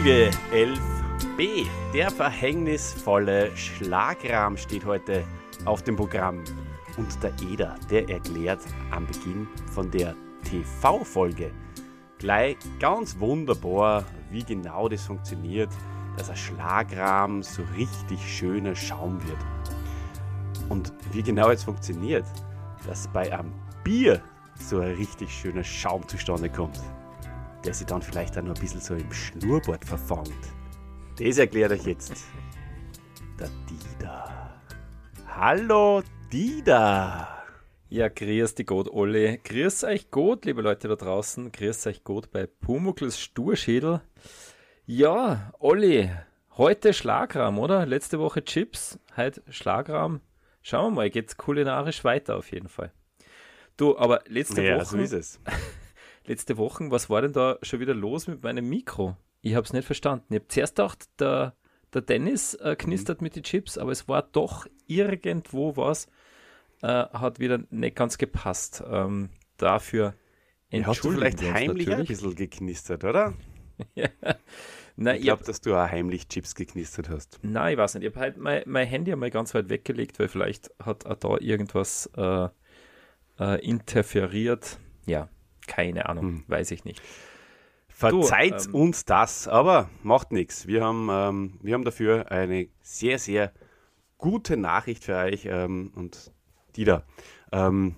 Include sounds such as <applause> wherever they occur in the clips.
Folge 11b. Der verhängnisvolle Schlagrahm steht heute auf dem Programm. Und der Eder, der erklärt am Beginn von der TV-Folge gleich ganz wunderbar, wie genau das funktioniert, dass ein Schlagrahm so richtig schöner Schaum wird. Und wie genau es funktioniert, dass bei einem Bier so ein richtig schöner Schaum zustande kommt, der sich dann vielleicht auch noch ein bisschen so im Schnurrbart verfangt. Das erklärt euch jetzt der Dida. Hallo Dida! Ja, grüß die Gott, Olli. Grüß euch gut, liebe Leute da draußen. Grüß euch gut bei Pumuckls Sturschädel. Ja, Olli, heute Schlagrahm, oder? Letzte Woche Chips, heute Schlagrahm. Schauen wir mal, geht's kulinarisch weiter auf jeden Fall. Du, aber letzte Ja, Woche. so ist es. Letzte Woche, was war denn da schon wieder los mit meinem Mikro? Ich habe es nicht verstanden. Ich habe zuerst gedacht, der, der Dennis äh, knistert mit den Chips, aber es war doch irgendwo was, äh, hat wieder nicht ganz gepasst. Ähm, dafür Hast du vielleicht heimlich ein bisschen geknistert, oder? <laughs> Nein, Ich glaube, dass du auch heimlich Chips geknistert hast. nein, ich weiß nicht. Ich habe halt mein, mein Handy einmal ganz weit weggelegt, weil vielleicht hat auch da irgendwas äh, äh, interferiert. Ja, keine Ahnung, Hm. weiß ich nicht. Verzeiht ähm, uns das, aber macht nichts. Wir haben, ähm, wir haben dafür eine sehr, sehr gute Nachricht für euch. Ähm, und die da. Ähm,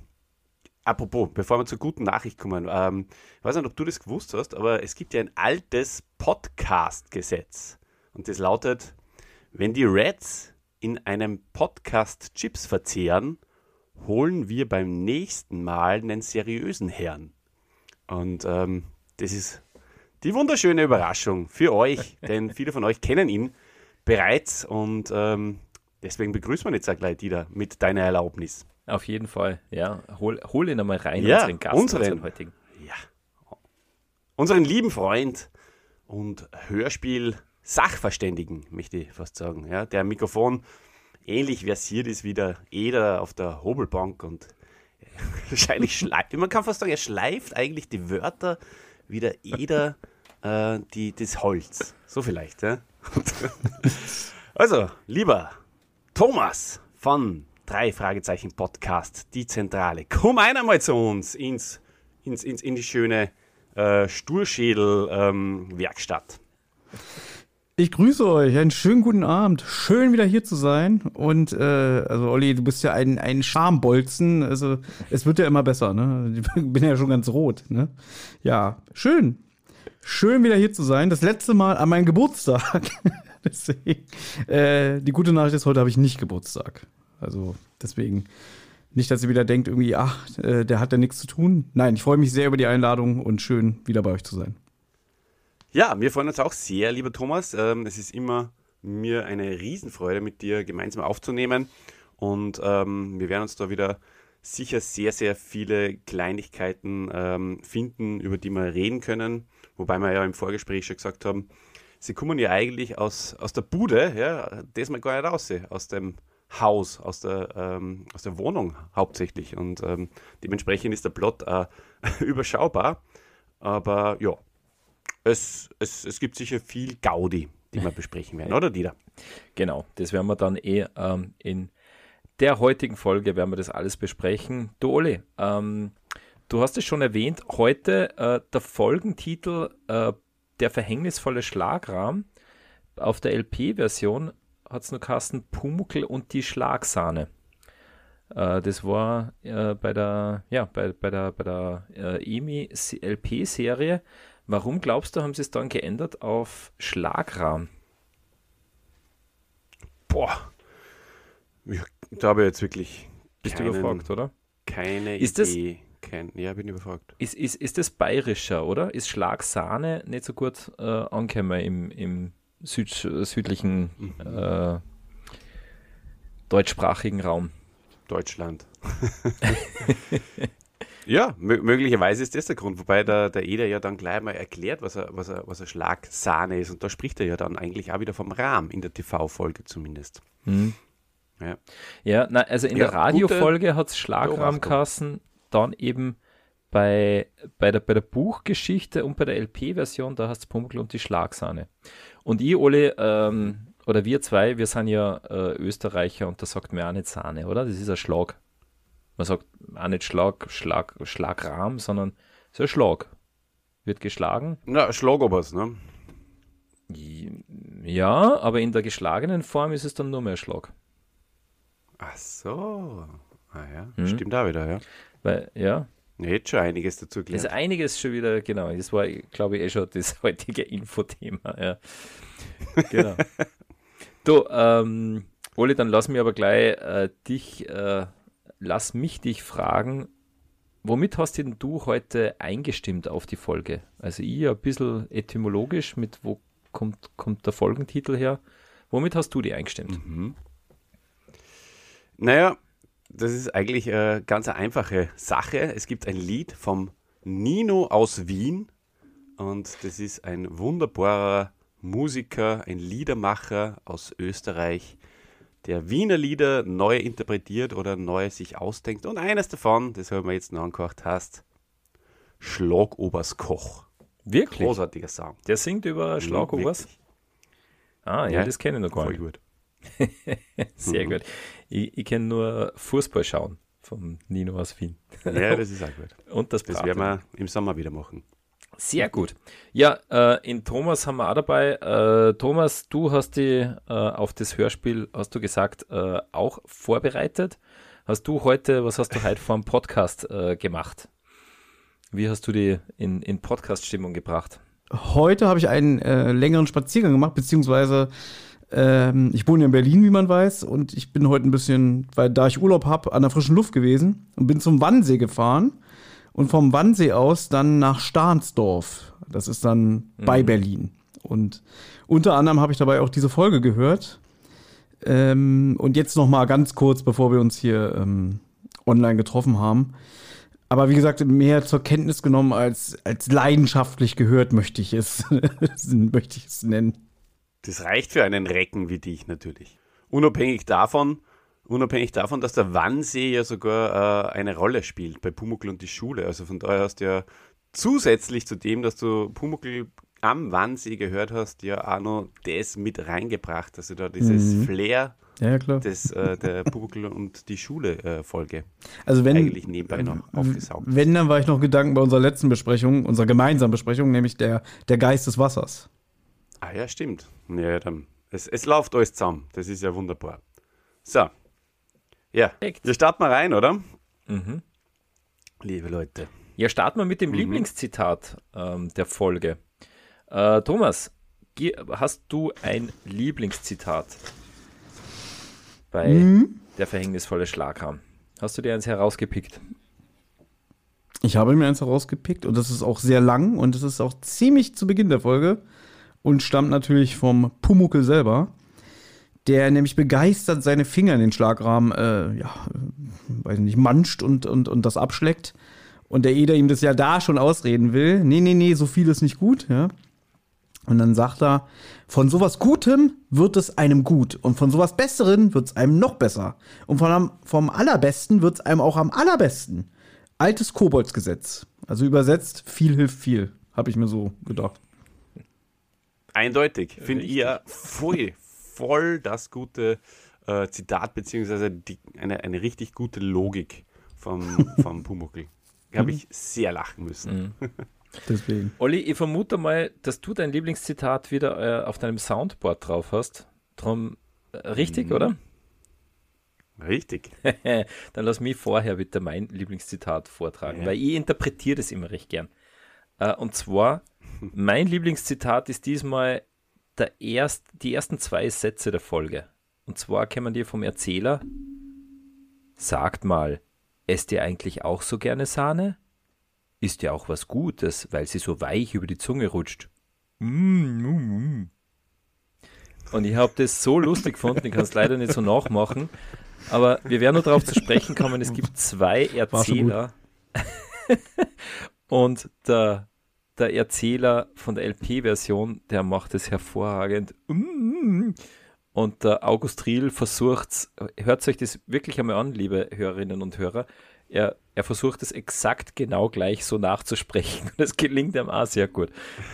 apropos, bevor wir zur guten Nachricht kommen, ähm, ich weiß nicht, ob du das gewusst hast, aber es gibt ja ein altes Podcast-Gesetz. Und das lautet, wenn die Reds in einem Podcast Chips verzehren, holen wir beim nächsten Mal einen seriösen Herrn. Und ähm, das ist die wunderschöne Überraschung für euch, <laughs> denn viele von euch kennen ihn bereits und ähm, deswegen begrüßen wir jetzt auch gleich wieder mit deiner Erlaubnis. Auf jeden Fall, ja. Hol, hol ihn einmal rein, Ja, unseren Gast, unseren. unseren heutigen. Ja. Unseren lieben Freund und Hörspiel-Sachverständigen, möchte ich fast sagen, ja, der Mikrofon ähnlich versiert ist wie der Eder auf der Hobelbank und <laughs> wahrscheinlich schleift, man kann fast sagen, er schleift eigentlich die Wörter wie der Eder äh, die, das Holz. So vielleicht, ja. <laughs> also, lieber Thomas von drei Fragezeichen Podcast, die Zentrale, komm einmal zu uns ins, ins, ins, in die schöne äh, Sturschädel-Werkstatt. Ich grüße euch, einen schönen guten Abend. Schön wieder hier zu sein. Und äh, also Olli, du bist ja ein, ein Schambolzen. Also es wird ja immer besser, ne? <laughs> Ich bin ja schon ganz rot, ne? Ja, schön. Schön wieder hier zu sein. Das letzte Mal an meinem Geburtstag. <laughs> deswegen, äh, die gute Nachricht ist, heute habe ich nicht Geburtstag. Also deswegen nicht, dass ihr wieder denkt, irgendwie, ach, äh, der hat ja nichts zu tun. Nein, ich freue mich sehr über die Einladung und schön wieder bei euch zu sein. Ja, wir freuen uns auch sehr, lieber Thomas. Ähm, es ist immer mir eine Riesenfreude, mit dir gemeinsam aufzunehmen. Und ähm, wir werden uns da wieder sicher sehr, sehr viele Kleinigkeiten ähm, finden, über die wir reden können. Wobei wir ja im Vorgespräch schon gesagt haben, sie kommen ja eigentlich aus, aus der Bude, ja, das mal gar nicht raus, aus dem Haus, aus der, ähm, aus der Wohnung hauptsächlich. Und dementsprechend ist der Plot äh, <laughs> überschaubar. Aber ja, es, es, es gibt sicher viel Gaudi, die wir besprechen werden, oder Dieter? Genau, das werden wir dann eh ähm, in der heutigen Folge werden wir das alles besprechen. Du Oli, ähm, du hast es schon erwähnt, heute äh, der Folgentitel äh, Der verhängnisvolle Schlagrahm. Auf der LP-Version hat es nur Carsten Pumuckl und die Schlagsahne. Äh, das war äh, bei der, ja, bei, bei der, bei der äh, EMI-LP-Serie. Warum glaubst du, haben sie es dann geändert auf Schlagrahm? Boah, ich, da habe ich jetzt wirklich Bist keinen- du überfragt, oder? keine Ist das- Idee. Kein, ja, bin überfragt. Ist, ist, ist das bayerischer, oder? Ist Schlagsahne nicht so gut äh, angekommen im, im Süd, südlichen äh, deutschsprachigen Raum? Deutschland. <laughs> <laughs> ja, mö möglicherweise ist das der Grund, wobei der, der Eder ja dann gleich mal erklärt, was er, was er, was er Schlagsahne ist. Und da spricht er ja dann eigentlich auch wieder vom Rahm, in der TV-Folge zumindest. Ja. Ja, na, also in Ja, der Radiofolge hat es Beobachtung. Schlagrahm geheißen, dann eben bei, bei, der, bei der Buchgeschichte und bei der LP-Version, da hast du Pumuckl und die Schlagsahne. Und ich, Ole, ähm, oder wir zwei, wir sind ja äh, Österreicher und da sagt man auch nicht Sahne, oder? Das ist ein Schlag. Man sagt auch nicht Schlag, Schlag, Schlagrahm, sondern ist ein Schlag. Wird geschlagen. Na, Schlagobers, ne? Ja, aber in der geschlagenen Form ist es dann nur mehr Schlag. Ach so. Ah ja, hm. stimmt da wieder, ja. Weil, ja. Jetzt schon einiges dazu gelernt. ist einiges schon wieder, genau. Das war, glaube ich, eh schon das <laughs> heutige Infothema, ja. Genau. <laughs> du, ähm, Oli, dann lass mich aber gleich äh, dich, äh, lass mich dich fragen, womit hast denn du heute eingestimmt auf die Folge? Also ich ein bisschen etymologisch, mit wo kommt, kommt der Folgentitel her? Womit hast du die eingestimmt? Mhm. Naja, das ist eigentlich eine ganz einfache Sache. Es gibt ein Lied vom Nino aus Wien und das ist ein wunderbarer Musiker, ein Liedermacher aus Österreich, der Wiener Lieder neu interpretiert oder neu sich ausdenkt. Und eines davon, das haben wir jetzt noch angehört, heißt Schlagobers Koch. Wirklich? Großartiger Song. Der singt über Schlagobers? Ah, ja, ja, das kenne ich noch gar nicht. Voll gut. <laughs> Sehr mhm. gut. Ich, ich kenne nur Fußball schauen vom Nino aus Wien. Ja, <laughs> das ist auch gut. Und das, das werden wir im Sommer wieder machen. Sehr gut. Ja, äh, in Thomas haben wir auch dabei. Äh, Thomas, du hast die äh, auf das Hörspiel, hast du gesagt, äh, auch vorbereitet. Hast du heute, was hast du heute vor dem Podcast äh, gemacht? Wie hast du die in, in Podcast-Stimmung gebracht? Heute habe ich einen äh, längeren Spaziergang gemacht, beziehungsweise ähm, ich wohne in Berlin, wie man weiß, und ich bin heute ein bisschen, weil da ich Urlaub habe, an der frischen Luft gewesen und bin zum Wannsee gefahren und vom Wannsee aus dann nach Stahnsdorf. Das ist dann mhm. bei Berlin. Und unter anderem habe ich dabei auch diese Folge gehört. Ähm, und jetzt noch mal ganz kurz, bevor wir uns hier ähm, online getroffen haben. Aber wie gesagt, mehr zur Kenntnis genommen als, als leidenschaftlich gehört, möchte ich es, <laughs> möchte ich es nennen. Das reicht für einen Recken wie dich natürlich. Unabhängig davon, unabhängig davon, dass der Wannsee ja sogar äh, eine Rolle spielt bei Pumuckl und die Schule. Also von daher hast du ja zusätzlich zu dem, dass du Pumuckl am Wannsee gehört hast, ja auch noch das mit reingebracht. Also da dieses mhm. Flair ja, klar. des, äh, der <laughs> Pumuckl und die Schule-Folge. Äh, also wenn, eigentlich nebenbei noch aufgesaugt. Wenn, dann war ich noch Gedanken bei unserer letzten Besprechung, unserer gemeinsamen Besprechung, nämlich der, der Geist des Wassers. Ah ja, stimmt. Ja, dann. Es, es läuft alles zusammen. Das ist ja wunderbar. So. Ja, Perfekt. wir starten mal rein, oder? Mhm. Liebe Leute. Ja, starten wir mit dem mhm. Lieblingszitat ähm, der Folge. Äh, Thomas, hast du ein Lieblingszitat bei mhm. der verhängnisvolle Schlagrahm? Hast du dir eins herausgepickt? Ich habe mir eins herausgepickt und das ist auch sehr lang und das ist auch ziemlich zu Beginn der Folge und stammt natürlich vom Pumuckel selber, der nämlich begeistert seine Finger in den Schlagrahmen, äh, ja, weiß nicht, manscht und, und, und das abschleckt. Und der Eder ihm das ja da schon ausreden will. Nee, nee, nee, so viel ist nicht gut, ja. Und dann sagt er, von sowas Gutem wird es einem gut und von sowas Besseren wird es einem noch besser. Und von, vom Allerbesten wird es einem auch am allerbesten. Altes Koboldsgesetz. Also übersetzt, viel hilft viel, habe ich mir so gedacht. Eindeutig. Finde ich ja voll, voll das gute äh, Zitat, beziehungsweise die, eine, eine richtig gute Logik vom, <laughs> vom Pumuckl. Habe ich sehr lachen müssen. Mhm. <laughs> Deswegen. Olli, ich vermute mal, dass du dein Lieblingszitat wieder äh, auf deinem Soundboard drauf hast. Drum äh, richtig, mhm. oder? Richtig. <laughs> Dann lass mich vorher bitte mein Lieblingszitat vortragen, ja. weil ich interpretiere das immer recht gern. Äh, und zwar mein Lieblingszitat ist diesmal der erst, die ersten zwei Sätze der Folge. Und zwar kennen die vom Erzähler. Sagt mal, esst ihr eigentlich auch so gerne Sahne? Ist ja auch was Gutes, weil sie so weich über die Zunge rutscht. Mm, mm, mm. Und ich habe das so lustig gefunden, ich kann es leider nicht so nachmachen. Aber wir werden nur darauf zu sprechen kommen, es gibt zwei Erzähler. <laughs> Und der der Erzähler von der LP-Version, der macht es hervorragend. Und der August Riel versucht hört euch das wirklich einmal an, liebe Hörerinnen und Hörer. er, er versucht es exakt genau gleich so nachzusprechen. <laughs> Und es gelingt ihm auch sehr gut.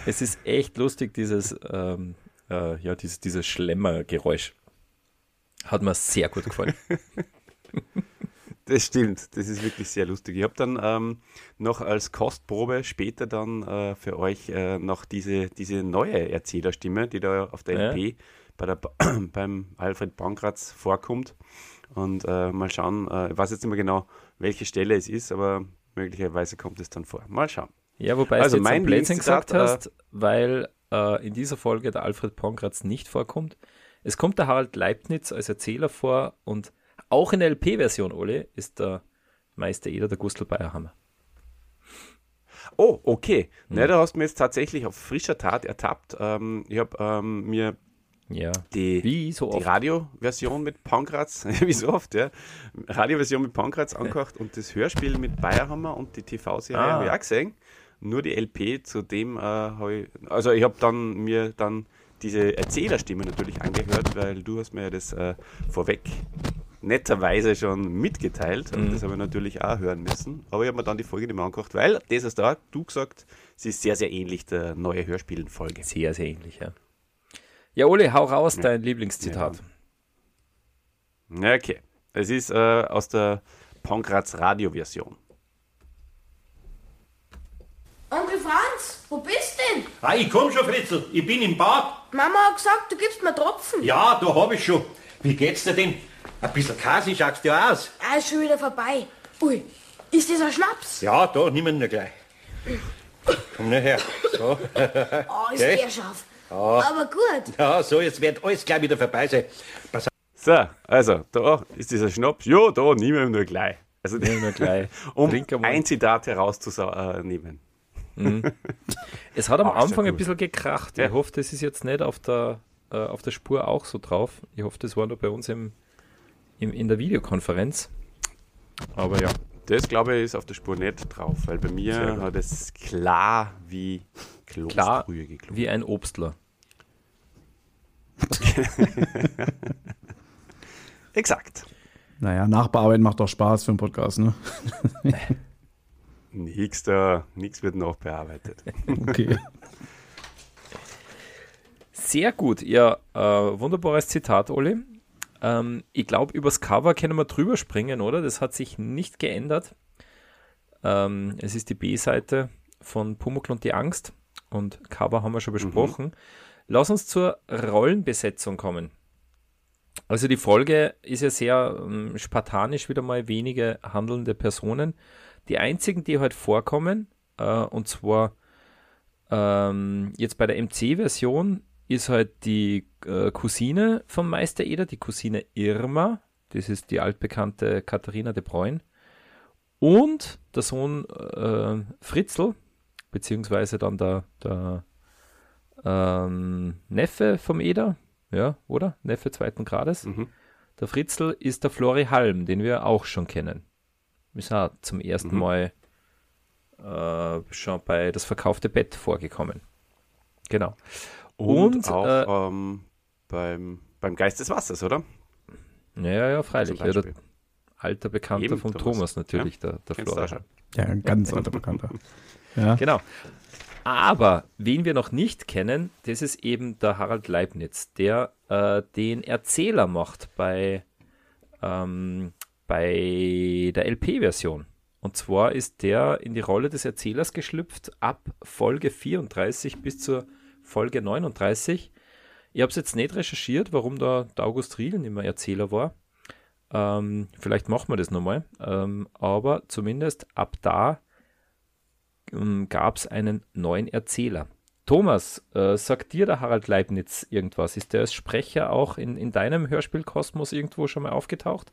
Es ist echt lustig, dieses, ähm, äh, ja, dieses, dieses Schlemmergeräusch. Hat mir sehr gut gefallen. <laughs> Das stimmt, das ist wirklich sehr lustig. Ich habe dann ähm, noch als Kostprobe später dann äh, für euch äh, noch diese, diese neue Erzählerstimme, die da auf der Ja. LP bei der, <clears throat> beim Alfred Pankratz vorkommt. Und äh, mal schauen, äh, ich weiß jetzt nicht mehr genau, welche Stelle es ist, aber möglicherweise kommt es dann vor. Mal schauen. Ja, wobei Also du jetzt mein ein Blödsinn gesagt Lieblingszitat, hast, weil äh, in dieser Folge der Alfred Pankratz nicht vorkommt. Es kommt der Harald Leibniz als Erzähler vor und auch in der LP-Version, Ole, ist der Meister Eder der Gustl Bayerhammer. Oh, okay. Hm. Ne, da hast du mir jetzt tatsächlich auf frischer Tat ertappt. Ähm, ich habe ähm, mir Ja. die, so die. Radioversion mit Pankratz, <laughs> wie so oft, ja, Radioversion mit Pankratz angehört und das Hörspiel mit Bayerhammer und die TV-Serie Ah. habe ich auch gesehen. Nur die LP zu dem äh, habe ich, also ich habe dann mir dann diese Erzählerstimme natürlich angehört, weil du hast mir ja das äh, vorweg netterweise schon mitgeteilt und Mhm. das habe ich natürlich auch hören müssen. Aber ich habe mir dann die Folge nicht mehr angehört, weil das ist da, du gesagt, sie ist sehr, sehr ähnlich der neue Hörspielenfolge. Sehr, sehr ähnlich, ja. Ja, Ole, hau raus, dein Lieblingszitat. Ja, okay. Es ist äh, aus der Pankratz Radioversion. Onkel Franz, wo bist denn? Ah, ich komm schon, Fritzl. Ich bin im Bad. Mama hat gesagt, du gibst mir Tropfen. Ja, da hab ich schon. Wie geht's dir denn? Ein bisschen Kasi schaust du aus. Ah, ist schon wieder vorbei. Ui, ist das ein Schnaps? Ja, da, nimm ihn nur gleich. Komm nur her. So. Oh, <laughs> ist der scharf. Aber gut. Ja, so, jetzt wird alles gleich wieder vorbei sein. Pass auf. So, also, da ist dieser Schnaps. Ja, da nehmen wir nur gleich. Also, Nehmen wir gleich. <laughs> um ein Zitat herauszunehmen. Es hat am ja Anfang ein bisschen gekracht. Ja. Ich hoffe, das ist jetzt nicht auf der, äh, auf der Spur auch so drauf. Ich hoffe, das war nur bei uns im, im, in der Videokonferenz. Aber ja. Das, glaube ich, ist auf der Spur nicht drauf, weil bei mir hat es klar wie Klar, Kloßbrühe geklungen. wie ein Obstler. <laughs> Exakt. Naja, Nachbearbeiten macht doch Spaß für einen Podcast, ne? <laughs> Nix da, nichts wird nachbearbeitet. <laughs> Okay. Sehr gut. Ja, äh, wunderbares Zitat, Oli. Ähm, ich glaube, übers Cover können wir drüber springen, oder? Das hat sich nicht geändert. Ähm, es ist die B-Seite von Pumuckl und die Angst. Und Cover haben wir schon besprochen. Lass uns zur Rollenbesetzung kommen. Also die Folge ist ja sehr ähm, spartanisch, wieder mal wenige handelnde Personen. Die einzigen, die halt vorkommen, äh, und zwar ähm, jetzt bei der MC-Version ist halt die äh, Cousine vom Meister Eder, die Cousine Irma, das ist die altbekannte Katharina de Bruyne, und der Sohn äh, Fritzl, beziehungsweise dann der, der ähm, Neffe vom Eder, ja, oder? Neffe zweiten Grades. Mhm. Der Fritzl ist der Flori Halm, den wir auch schon kennen. Ist auch zum ersten Mhm. Mal äh, schon bei das verkaufte Bett vorgekommen. Genau. Und, Und, auch ähm, beim, beim Geist des Wassers, oder? Ja, ja, ja, freilich. Ja, alter Bekannter Eben, vom Thomas. Thomas, natürlich, der, der Kennst du Flori auch schon. Halm. Ja, ein ganz alter Bekannter. <laughs> Ja. Genau. Aber wen wir noch nicht kennen, das ist eben der Harald Leibniz, der äh, den Erzähler macht bei, ähm, bei der LP-Version. Und zwar ist der in die Rolle des Erzählers geschlüpft ab Folge 34 bis zur Folge 39. Ich habe es jetzt nicht recherchiert, warum da der August Riel nicht mehr Erzähler war. Ähm, vielleicht machen wir das nochmal. Ähm, aber zumindest ab da gab es einen neuen Erzähler. Thomas, äh, sagt dir der Harald Leibniz irgendwas? Ist der als Sprecher auch in, in deinem Hörspielkosmos irgendwo schon mal aufgetaucht?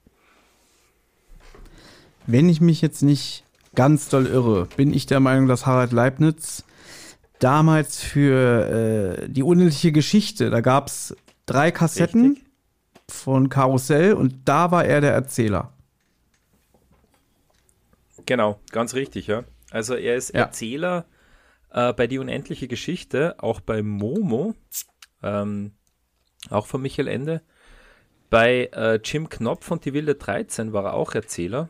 Wenn ich mich jetzt nicht ganz doll irre, bin ich der Meinung, dass Harald Leibniz damals für äh, die unendliche Geschichte, da gab es drei Kassetten Richtig. von Karussell und da war er der Erzähler. Genau, ganz richtig, ja. Also er ist Ja. Erzähler äh, bei Die unendliche Geschichte, auch bei Momo, ähm, auch von Michael Ende. Bei äh, Jim Knopf und Die wilde 13 war er auch Erzähler.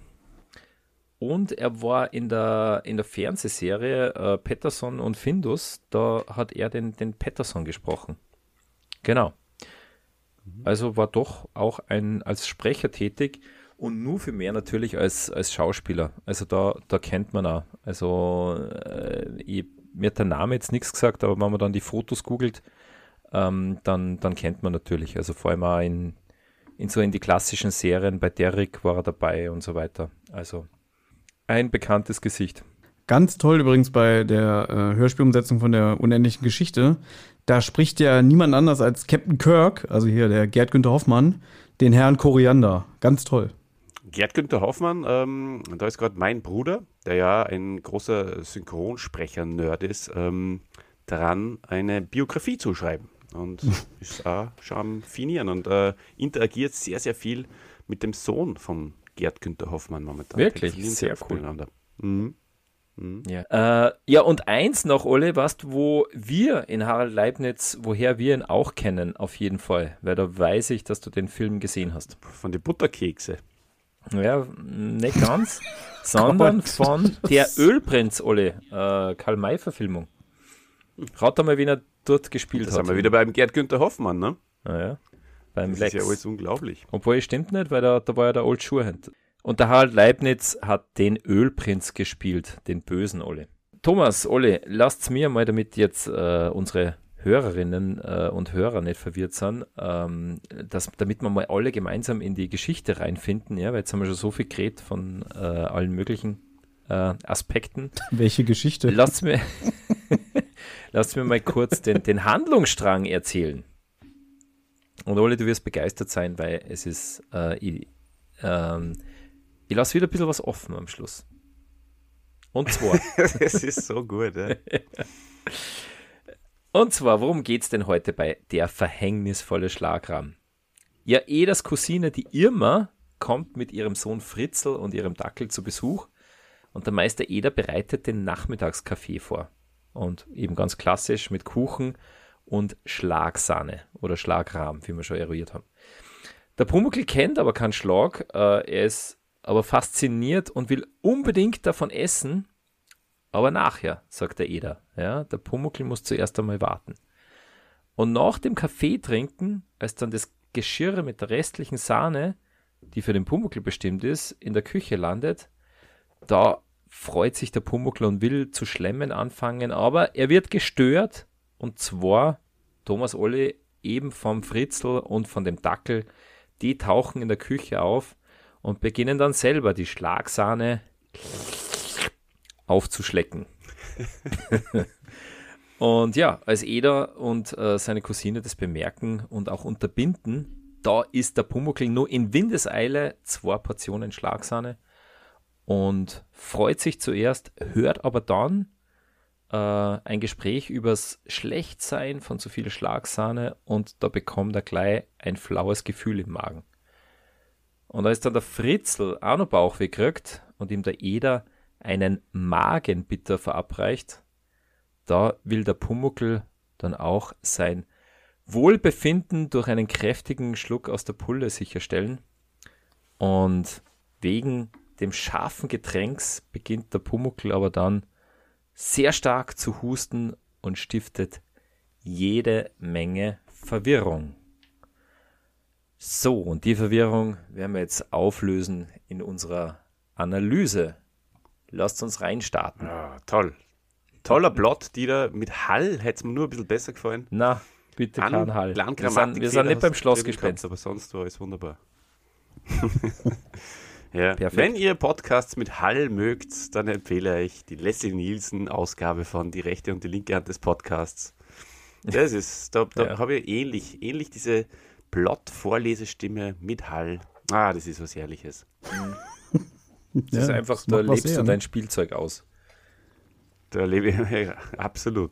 Und er war in der, in der Fernsehserie äh, Patterson und Findus, da hat er den, den Patterson gesprochen. Genau. Also war doch auch ein als Sprecher tätig und nur für mehr natürlich als, als Schauspieler. Also da, da kennt man auch. Also äh, ich, mir hat der Name jetzt nichts gesagt, aber wenn man dann die Fotos googelt, ähm, dann, dann kennt man natürlich. Also vor allem auch in, in so in die klassischen Serien, bei Derrick war er dabei und so weiter. Also ein bekanntes Gesicht. Ganz toll übrigens bei der äh, Hörspielumsetzung von der unendlichen Geschichte. Da spricht ja niemand anders als Captain Kirk, also hier der Gerd Günther Hoffmann, den Herrn Koriander. Ganz toll. Gerd Günther Hoffmann, ähm, da ist gerade mein Bruder, der ja ein großer Synchronsprecher-Nerd ist, ähm, dran, eine Biografie zu schreiben. Und <laughs> ist auch schon am Finieren und äh, interagiert sehr, sehr viel mit dem Sohn von Gerd Günther Hoffmann momentan. Wirklich? Sehr cool. miteinander. Mhm. Ja. Äh, ja, und eins noch, Ole, weißt du, wo wir in Harald Leibniz, woher wir ihn auch kennen, auf jeden Fall, weil da weiß ich, dass du den Film gesehen hast. Von den Butterkekse. Ja, nicht ganz, <laughs> sondern von der Ölprinz, Ole, äh, Karl-May-Verfilmung. Rat mal, wen er dort gespielt Da hat. sind wir wieder beim Gerd Günther Hoffmann, ne? Naja, beim Das Lex. ist ja alles unglaublich. Obwohl, es stimmt nicht, weil da, da war ja der Old Schuhhand. Und der Harald Leibniz hat den Ölprinz gespielt, den bösen Olle. Thomas, Olle, lasst's mir mal, damit jetzt äh, unsere Hörerinnen äh, und Hörer nicht verwirrt sind, ähm, dass, damit wir mal alle gemeinsam in die Geschichte reinfinden, ja, weil jetzt haben wir schon so viel geredet von äh, allen möglichen äh, Aspekten. <laughs> Welche Geschichte? Lasst mir, <laughs> lasst mir mal kurz den, den Handlungsstrang erzählen. Und Ole, du wirst begeistert sein, weil es ist, äh, ich, ähm, ich lasse wieder ein bisschen was offen am Schluss. Und zwar, <laughs> das ist so gut, ja. <laughs> und zwar, worum geht's denn heute bei Der verhängnisvolle Schlagrahm? Ja, Edas Cousine, die Irma, kommt mit ihrem Sohn Fritzl und ihrem Dackel zu Besuch und der Meister Eder bereitet den Nachmittagskaffee vor. Und eben ganz klassisch mit Kuchen und Schlagsahne oder Schlagrahm, wie wir schon eruiert haben. Der Pumuckl kennt aber keinen Schlag, äh, er ist aber fasziniert und will unbedingt davon essen, aber nachher, sagt der Eder. Ja, der Pumuckl muss zuerst einmal warten. Und nach dem Kaffee trinken, als dann das Geschirr mit der restlichen Sahne, die für den Pumuckl bestimmt ist, in der Küche landet, da freut sich der Pumuckl und will zu schlemmen anfangen, aber er wird gestört und zwar Thomas Olli eben vom Fritzl und von dem Dackel, die tauchen in der Küche auf und beginnen dann selber die Schlagsahne aufzuschlecken. <laughs> und ja, als Eder und äh, seine Cousine das bemerken und auch unterbinden, da ist der Pumuckl nur in Windeseile zwei Portionen Schlagsahne und freut sich zuerst, hört aber dann äh, ein Gespräch übers Schlechtsein von zu viel Schlagsahne und da bekommt er gleich ein flaues Gefühl im Magen. Und als dann der Fritzl auch noch Bauchweh kriegt und ihm der Eder einen Magenbitter verabreicht, da will der Pumuckl dann auch sein Wohlbefinden durch einen kräftigen Schluck aus der Pulle sicherstellen. Und wegen dem scharfen Getränks beginnt der Pumuckl aber dann sehr stark zu husten und stiftet jede Menge Verwirrung. So, und die Verwirrung werden wir jetzt auflösen in unserer Analyse. Lasst uns reinstarten. Ja, toll. Toller Plot, die da mit Hall hätte es mir nur ein bisschen besser gefallen. Na, bitte An- kein Hall. Wir sind, wir sind nicht beim Schlossgespenst. Aber sonst war es wunderbar. <laughs> ja. Perfekt. Wenn ihr Podcasts mit Hall mögt, dann empfehle ich die Leslie Nielsen Ausgabe von Die rechte und die linke Hand des Podcasts. Das ist, da, da Ja. habe ich ähnlich, ähnlich diese Plot-Vorlesestimme mit Hall. Ah, das ist was Herrliches. Das ist einfach, da macht was lebst her, du ne? dein Spielzeug aus. Da lebe ich <laughs> ja, absolut.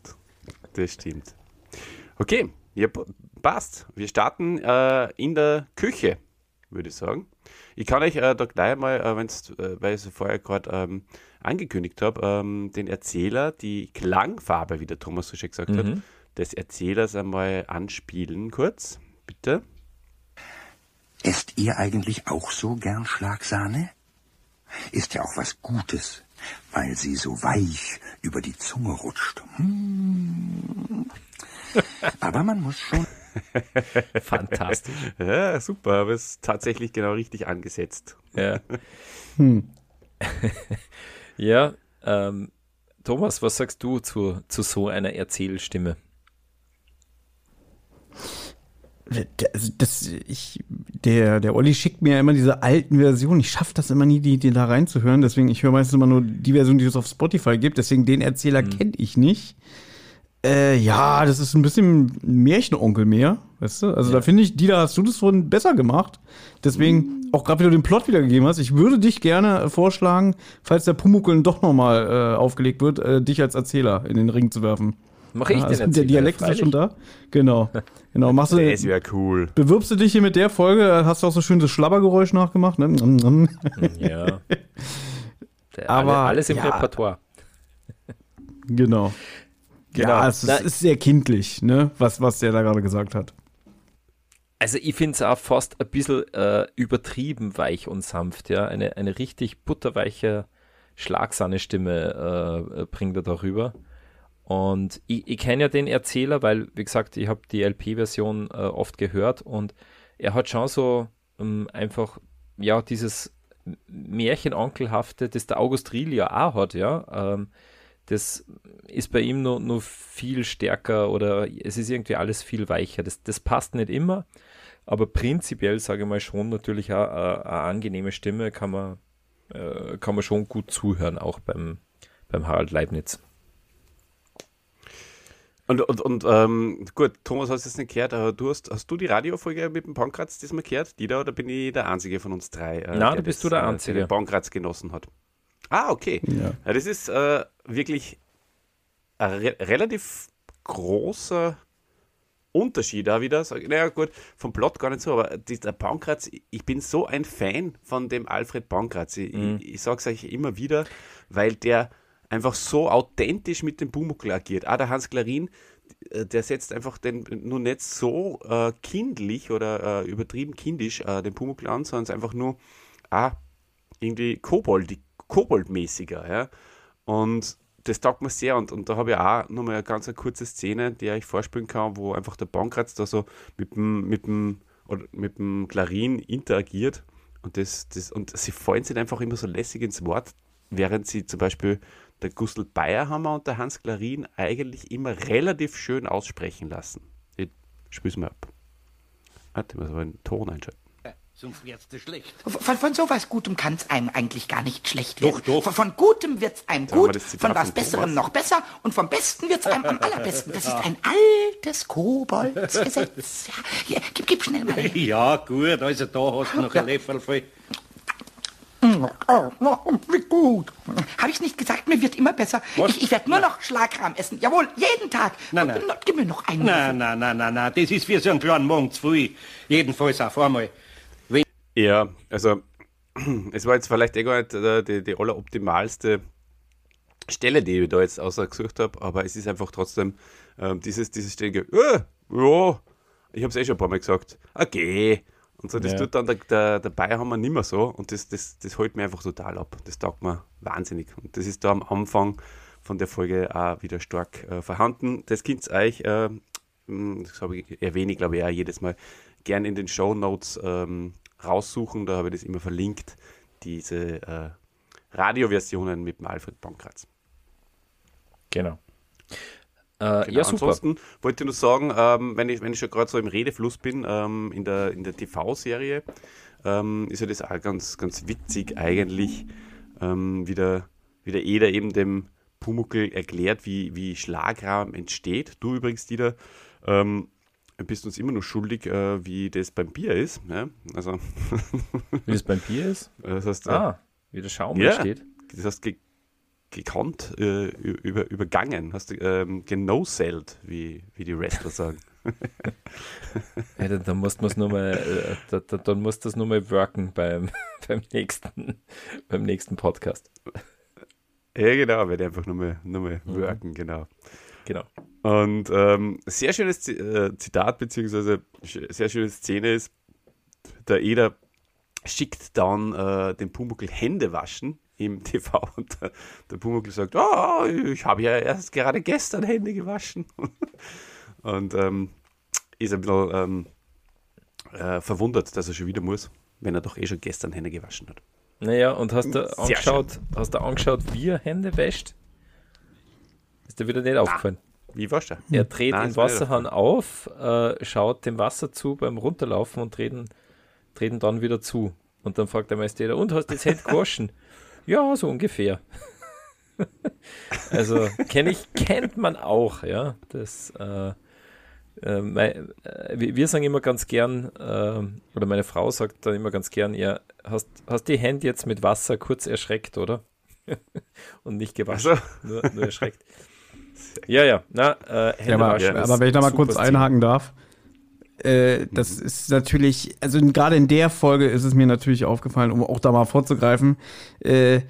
Das stimmt. Okay, ja, passt. Wir starten äh, in der Küche, würde ich sagen. Ich kann euch äh, da gleich mal, äh, wenn's, äh, weil ich es vorher gerade ähm, angekündigt habe, ähm, den Erzähler, die Klangfarbe, wie der Thomas so schön gesagt hat, Mhm. des Erzählers einmal anspielen kurz. Bitte. Esst ihr eigentlich auch so gern Schlagsahne? ist ja auch was Gutes, weil sie so weich über die Zunge rutscht. Hm. Aber man muss schon. <laughs> Fantastisch. Ja, super, aber es ist tatsächlich genau richtig angesetzt. Ja. <laughs> ja, ähm, Thomas, was sagst du zu, zu so einer Erzählstimme? Also das, ich, der, der Olli schickt mir ja immer diese alten Versionen. Ich schaffe das immer nie, die, die da reinzuhören. Deswegen, ich höre meistens immer nur die Version, die es auf Spotify gibt. Deswegen, den Erzähler Mhm. kenne ich nicht. Äh, ja, das ist ein bisschen ein Märchenonkel mehr, weißt du? Also da finde ich, Dieter, hast du das vorhin besser gemacht. Deswegen, auch gerade wie du den Plot wiedergegeben hast, ich würde dich gerne vorschlagen, falls der Pumuckl doch nochmal äh, aufgelegt wird, äh, dich als Erzähler in den Ring zu werfen. Mach ich Ja, den also Der Dialekt ist ja freilich. schon da. Genau. Genau. Machst du, <laughs> Das wäre cool. bewirbst du dich hier mit der Folge, hast du auch so schön das Schlabbergeräusch nachgemacht, ne? Ja. <laughs> Der, Aber, alle, alles im ja. Repertoire. Genau. Genau. Ja, es ist, sehr kindlich, ne? Was, was der da gerade gesagt hat. Also ich finde es auch fast ein bisschen äh, übertrieben weich und sanft, ja. Eine, eine richtig butterweiche Schlagsahne-Stimme äh, bringt er darüber. Und ich, ich kenne ja den Erzähler, weil, wie gesagt, ich habe die LP-Version äh, oft gehört und er hat schon so ähm, einfach, ja, dieses Märchenonkelhafte, das der August Riel ja auch hat, ja. Ähm, das ist bei ihm nur, nur viel stärker oder es ist irgendwie alles viel weicher. Das, das passt nicht immer, aber prinzipiell sage ich mal schon natürlich auch äh, eine angenehme Stimme kann man, äh, kann man schon gut zuhören, auch beim, beim Harald Leibniz. Und, und, und ähm, gut, Thomas hast es nicht gehört, aber du hast, hast du die Radiofolge mit dem Pankratz diesmal gehört? Die da oder bin ich der Einzige von uns drei? Äh, der du bist das, du der äh, Einzige. Den Pankratz genossen hat. Ah, okay. Ja. Ja, das ist äh, wirklich ein re relativ großer Unterschied da wieder. Ich, naja, gut, vom Plot gar nicht so, aber der Pankratz, ich bin so ein Fan von dem Alfred Pankratz. Ich, ich, ich sage es euch immer wieder, weil der einfach so authentisch mit dem Pumuckl agiert. Ah, der Hans Klarin, äh, der setzt einfach den nur nicht so äh, kindlich oder äh, übertrieben kindisch äh, den Pumuckl an, sondern es ist einfach nur ah, irgendwie Kobold, Koboldmäßiger. Ja? Und das taugt mir sehr. Und, und da habe ich auch nochmal eine ganz eine kurze Szene, die ich vorspielen kann, wo einfach der Pankratz da so mit dem, mit dem, oder mit dem Klarin interagiert. Und, das, das, und sie fallen sich einfach immer so lässig ins Wort, während sie zum Beispiel der Gustl Bayerhammer und der Hans Klarin eigentlich immer relativ schön aussprechen lassen. Ich spiel's mal ab. Warte, ich muss aber einen Ton einschalten. Sonst wird's dir schlecht. Von, von sowas Gutem kann es einem eigentlich gar nicht schlecht werden. Doch, doch. Von, von Gutem wird's einem Sagen wir gut, von was Besserem Thomas? noch besser und vom Besten wird's einem am allerbesten. Das ist ein altes Koboldsgesetz. <laughs> Ja, hier, gib, gib schnell mal. <laughs> Ja, gut, also da hast du noch ein Löffel voll. <laughs> Wie gut. Habe ich nicht gesagt, mir wird immer besser. Ich, ich werde nur noch Schlagrahm essen. Jawohl, jeden Tag. Nein, nein. Na, Gib mir noch einen. Nein, nein, nein, nein, nein, das ist wie so ein kleiner Mond zu viel. Jedenfalls auf einmal. Ja, also <clears throat> es war jetzt vielleicht eh gar nicht äh, die, die alleroptimalste Stelle, die ich da jetzt ausgesucht habe, aber es ist einfach trotzdem ähm, dieses, dieses ständige, äh, ja, ich habe es eh schon ein paar Mal gesagt, okay. Und so, das Ja. tut dann der, der, der Bayerhammer nicht mehr so und das, das, das holt mir einfach total ab. Das taugt mir wahnsinnig. Und das ist da am Anfang von der Folge auch wieder stark äh, vorhanden. Das könnt ihr euch, äh, das habe ich erwähne ich glaube ich auch jedes Mal, gern in den Show Notes ähm, raussuchen. Da habe ich das immer verlinkt, diese äh, Radioversionen mit dem Alfred Pankratz. Genau. Äh, Genau. Ja, super. Ansonsten wollte ich nur sagen, ähm, wenn, ich, wenn ich schon gerade so im Redefluss bin, ähm, in der, in der TV-Serie ähm, ist ja das auch ganz, ganz witzig eigentlich, ähm, wie, der, wie der Eder eben dem Pumuckl erklärt, wie, wie Schlagrahm entsteht. Du übrigens, Dieter, ähm, bist uns immer noch schuldig, äh, wie das beim Bier ist. Ja? Also, <laughs> Wie es beim Bier ist? das heißt, äh, Ah, wie der Schaum Ja. entsteht. das heißt ge gekonnt, äh, über, übergangen, hast du ähm, genosellt, wie, wie die Wrestler sagen. <laughs> Ja, dann, dann musst nur mal, äh, da, da, dann musst du das nur mal worken beim, <laughs> beim, nächsten, beim nächsten Podcast. Ja, genau, werde einfach nur mal, nur mal worken, genau. Genau. Und ähm, sehr schönes äh, Zitat, beziehungsweise sehr schöne Szene ist, der Eder schickt dann äh, den Pumuckl Hände waschen im <laughs> TV und der, der Pumuckl sagt, oh, ich habe ja erst gerade gestern Hände gewaschen. <laughs> und ähm, ist ein bisschen ähm, äh, verwundert, dass er schon wieder muss, wenn er doch eh schon gestern Hände gewaschen hat. Naja, und hast du Sehr angeschaut, hast du angeschaut, wie er Hände wäscht? Ist dir wieder nicht aufgefallen? Wie war's da? Er dreht Nein, den Wasserhahn auf, äh, schaut dem Wasser zu beim Runterlaufen und dreht ihn dann wieder zu. Und dann fragt der Meister, und hast du das Hände <laughs> gewaschen? ja, so ungefähr. also kenn ich, kennt man auch, ja. Das, äh, äh, mei- äh, wir sagen immer ganz gern, äh, oder meine Frau sagt dann immer ganz gern, ja, hast, hast die Hände jetzt mit Wasser kurz erschreckt, oder? <laughs> und nicht gewaschen, Also, nur, nur erschreckt. Ja, ja, na, äh, Hände Ja, aber, waschen. aber wenn ich da mal super kurz einhaken darf, äh, das ist natürlich, also gerade in der Folge ist es mir natürlich aufgefallen, um auch da mal vorzugreifen, äh,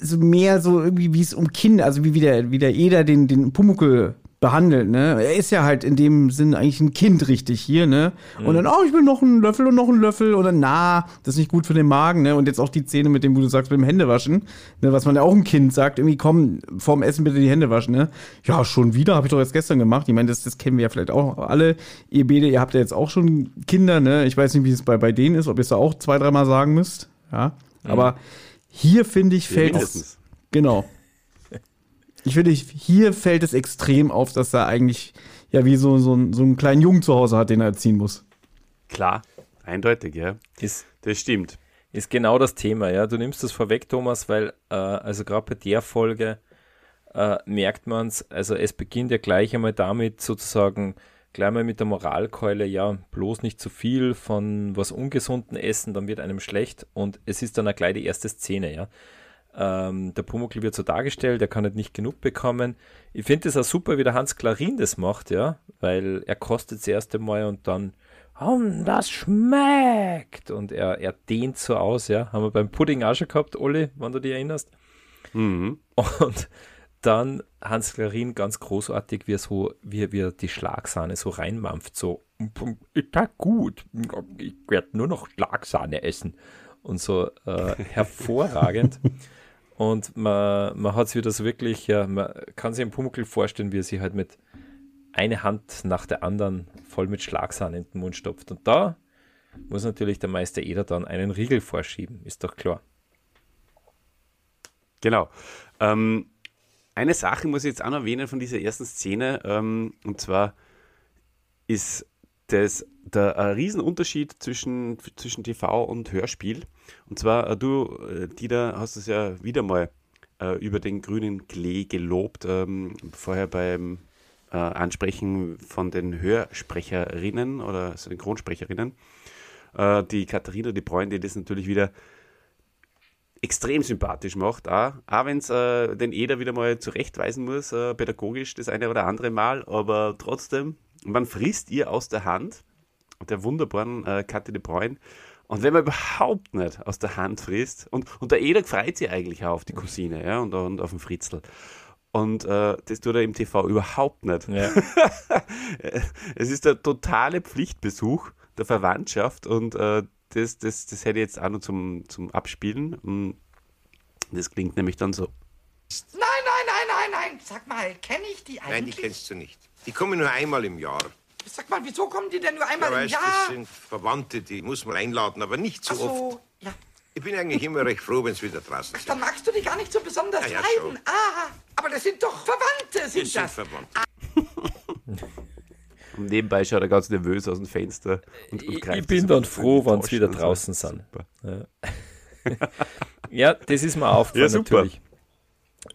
so mehr so irgendwie, wie es um Kinder, also wie, wie der, wie der Eder den, den Pumuckel behandelt, ne? Er ist ja halt in dem Sinn eigentlich ein Kind richtig hier, ne? Und dann, oh, ich will noch einen Löffel und noch einen Löffel und dann, na, das ist nicht gut für den Magen, ne? Und jetzt auch die Szene mit dem, wo du sagst, mit dem Händewaschen, ne? Was man ja auch einem Kind sagt, irgendwie, komm, vorm Essen bitte die Hände waschen, ne? Ja, schon wieder, habe ich doch jetzt gestern gemacht. Ich meine, das, das kennen wir ja vielleicht auch alle. Ihr beide, ihr habt ja jetzt auch schon Kinder, ne? Ich weiß nicht, wie es bei, bei denen ist, ob ihr es da auch zwei, dreimal sagen müsst, ja? Aber hier, finde ich, Ja, fällt es. Genau. Ich finde, hier fällt es extrem auf, dass er eigentlich ja wie so, so, so einen kleinen Jungen zu Hause hat, den er erziehen muss. Klar, eindeutig, ja. Ist, Das stimmt. ist genau das Thema, ja. Du nimmst das vorweg, Thomas, weil, äh, also gerade bei der Folge äh, merkt man es, also es beginnt ja gleich einmal damit, sozusagen, gleich mal mit der Moralkeule, ja, bloß nicht zu viel von was Ungesunden essen, dann wird einem schlecht und es ist dann auch gleich die erste Szene, ja. Ähm, der Pumuckl wird so dargestellt, er kann halt nicht genug bekommen. Ich finde es auch super, wie der Hans Klarin das macht, ja, weil er kostet das erste Mal und dann, hm, das schmeckt. Und er, er dehnt so aus, ja. Haben wir beim Pudding auch schon gehabt, Olli, wenn du dich erinnerst. Mhm. Und dann Hans Klarin ganz großartig, wie er so, wie, wie er die Schlagsahne so reinmampft, so, ist das gut, ich werde nur noch Schlagsahne essen. Und so äh, <laughs> hervorragend. Und man, man hat wieder so wirklich, ja, man kann sich im Pumuckl vorstellen, wie er sich halt mit eine Hand nach der anderen voll mit Schlagsahne in den Mund stopft. Und da muss natürlich der Meister Eder dann einen Riegel vorschieben, ist doch klar. Genau. Ähm, eine Sache muss ich jetzt auch noch erwähnen von dieser ersten Szene, ähm, und zwar ist das der Riesenunterschied zwischen, zwischen TV und Hörspiel. Und zwar, äh, du, äh, Dieter, hast es ja wieder mal äh, über den grünen Klee gelobt, ähm, vorher beim äh, Ansprechen von den Hörsprecherinnen oder Synchronsprecherinnen. Äh, die Katharina, die Bräun, die das natürlich wieder extrem sympathisch macht, auch, auch wenn es äh, den Eder wieder mal zurechtweisen muss, äh, pädagogisch das eine oder andere Mal, aber trotzdem, man frisst ihr aus der Hand, der wunderbaren äh, Kathi de Bruyne, und wenn man überhaupt nicht aus der Hand frisst, und, und der Eder freut sich eigentlich auch auf die Cousine ja, und, und auf den Fritzl. Und äh, das tut er im TV überhaupt nicht. Ja. <laughs> es ist der totale Pflichtbesuch der Verwandtschaft und äh, das, das, das hätte ich jetzt auch noch zum, zum Abspielen. Mm, Das klingt nämlich dann so. Nein, nein, nein, nein, nein. Sag mal, kenne ich die Nein, die eigentlich? kennst du nicht. Die kommen nur einmal im Jahr. Sag mal, wieso kommen die denn nur einmal Ja, im weißt, Jahr? das sind Verwandte, die muss man einladen, aber nicht so Ach oft. so, ja. Ich bin eigentlich immer recht froh, wenn sie wieder draußen sind. Dann magst du die gar nicht so besonders Ja, ja, leiden. schon. Ah, aber das sind doch Verwandte, Die sind sind das. Verwandt. <laughs> Und nebenbei schaut er ganz nervös aus dem Fenster. Und, und Ich, greift ich bin so dann froh, wenn sie wieder und so. draußen sind. Super. <laughs> Ja, das ist mir aufgefallen Ja, natürlich.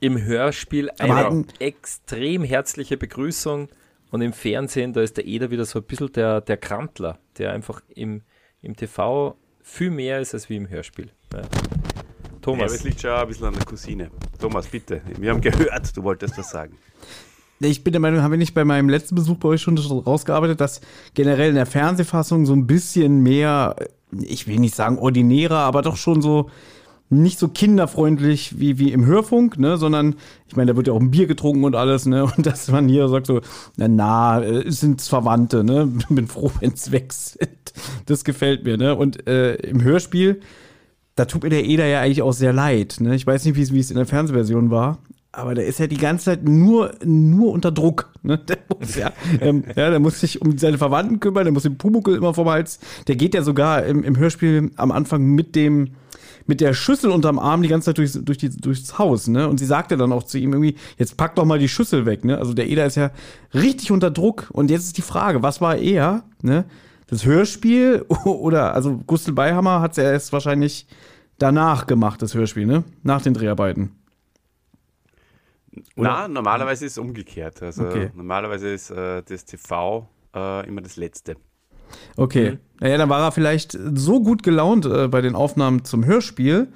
Im Hörspiel eine extrem herzliche Begrüßung und im Fernsehen, da ist der Eder wieder so ein bisschen der, der Krantler, der einfach im, im TV viel mehr ist als wie im Hörspiel. Ja. Ja, aber Thomas, es liegt schon ein bisschen an der Cousine. Thomas, bitte. Wir haben gehört, du wolltest was sagen. Ich bin der Meinung, haben wir nicht bei meinem letzten Besuch bei euch schon rausgearbeitet, dass generell in der Fernsehfassung so ein bisschen mehr, ich will nicht sagen ordinärer, aber doch schon so nicht so kinderfreundlich wie, wie im Hörfunk, ne, sondern ich meine, da wird ja auch ein Bier getrunken und alles, ne, und <laughs> dass man hier sagt so, na, na, äh, es Verwandte, ne, <laughs> bin froh, wenn es weg sind. das gefällt mir, ne? Und äh, im Hörspiel, da tut mir der Eder ja eigentlich auch sehr leid, ne? Ich weiß nicht, wie es- wie es in der Fernsehversion war, aber der ist ja die ganze Zeit nur, nur unter Druck, ne? <laughs> Der muss ja, ähm, ja, der muss sich um seine Verwandten kümmern, der muss den Pumuckel immer vom Hals. Der geht ja sogar im, im Hörspiel am Anfang mit dem, mit der Schüssel unterm Arm die ganze Zeit durchs, durch die, durchs Haus, ne? Und sie sagte dann auch zu ihm irgendwie, jetzt pack doch mal die Schüssel weg, ne? Also der Eder ist ja richtig unter Druck. Und jetzt ist die Frage, was war eher, ne? Das Hörspiel <laughs> oder, also Gustl Beihammer hat es ja erst wahrscheinlich danach gemacht, das Hörspiel, ne? Nach den Dreharbeiten. Na, normalerweise ist es umgekehrt. Also Okay. normalerweise ist äh, das TV äh, immer das Letzte. Okay. Naja, dann war er vielleicht so gut gelaunt äh, bei den Aufnahmen zum Hörspiel.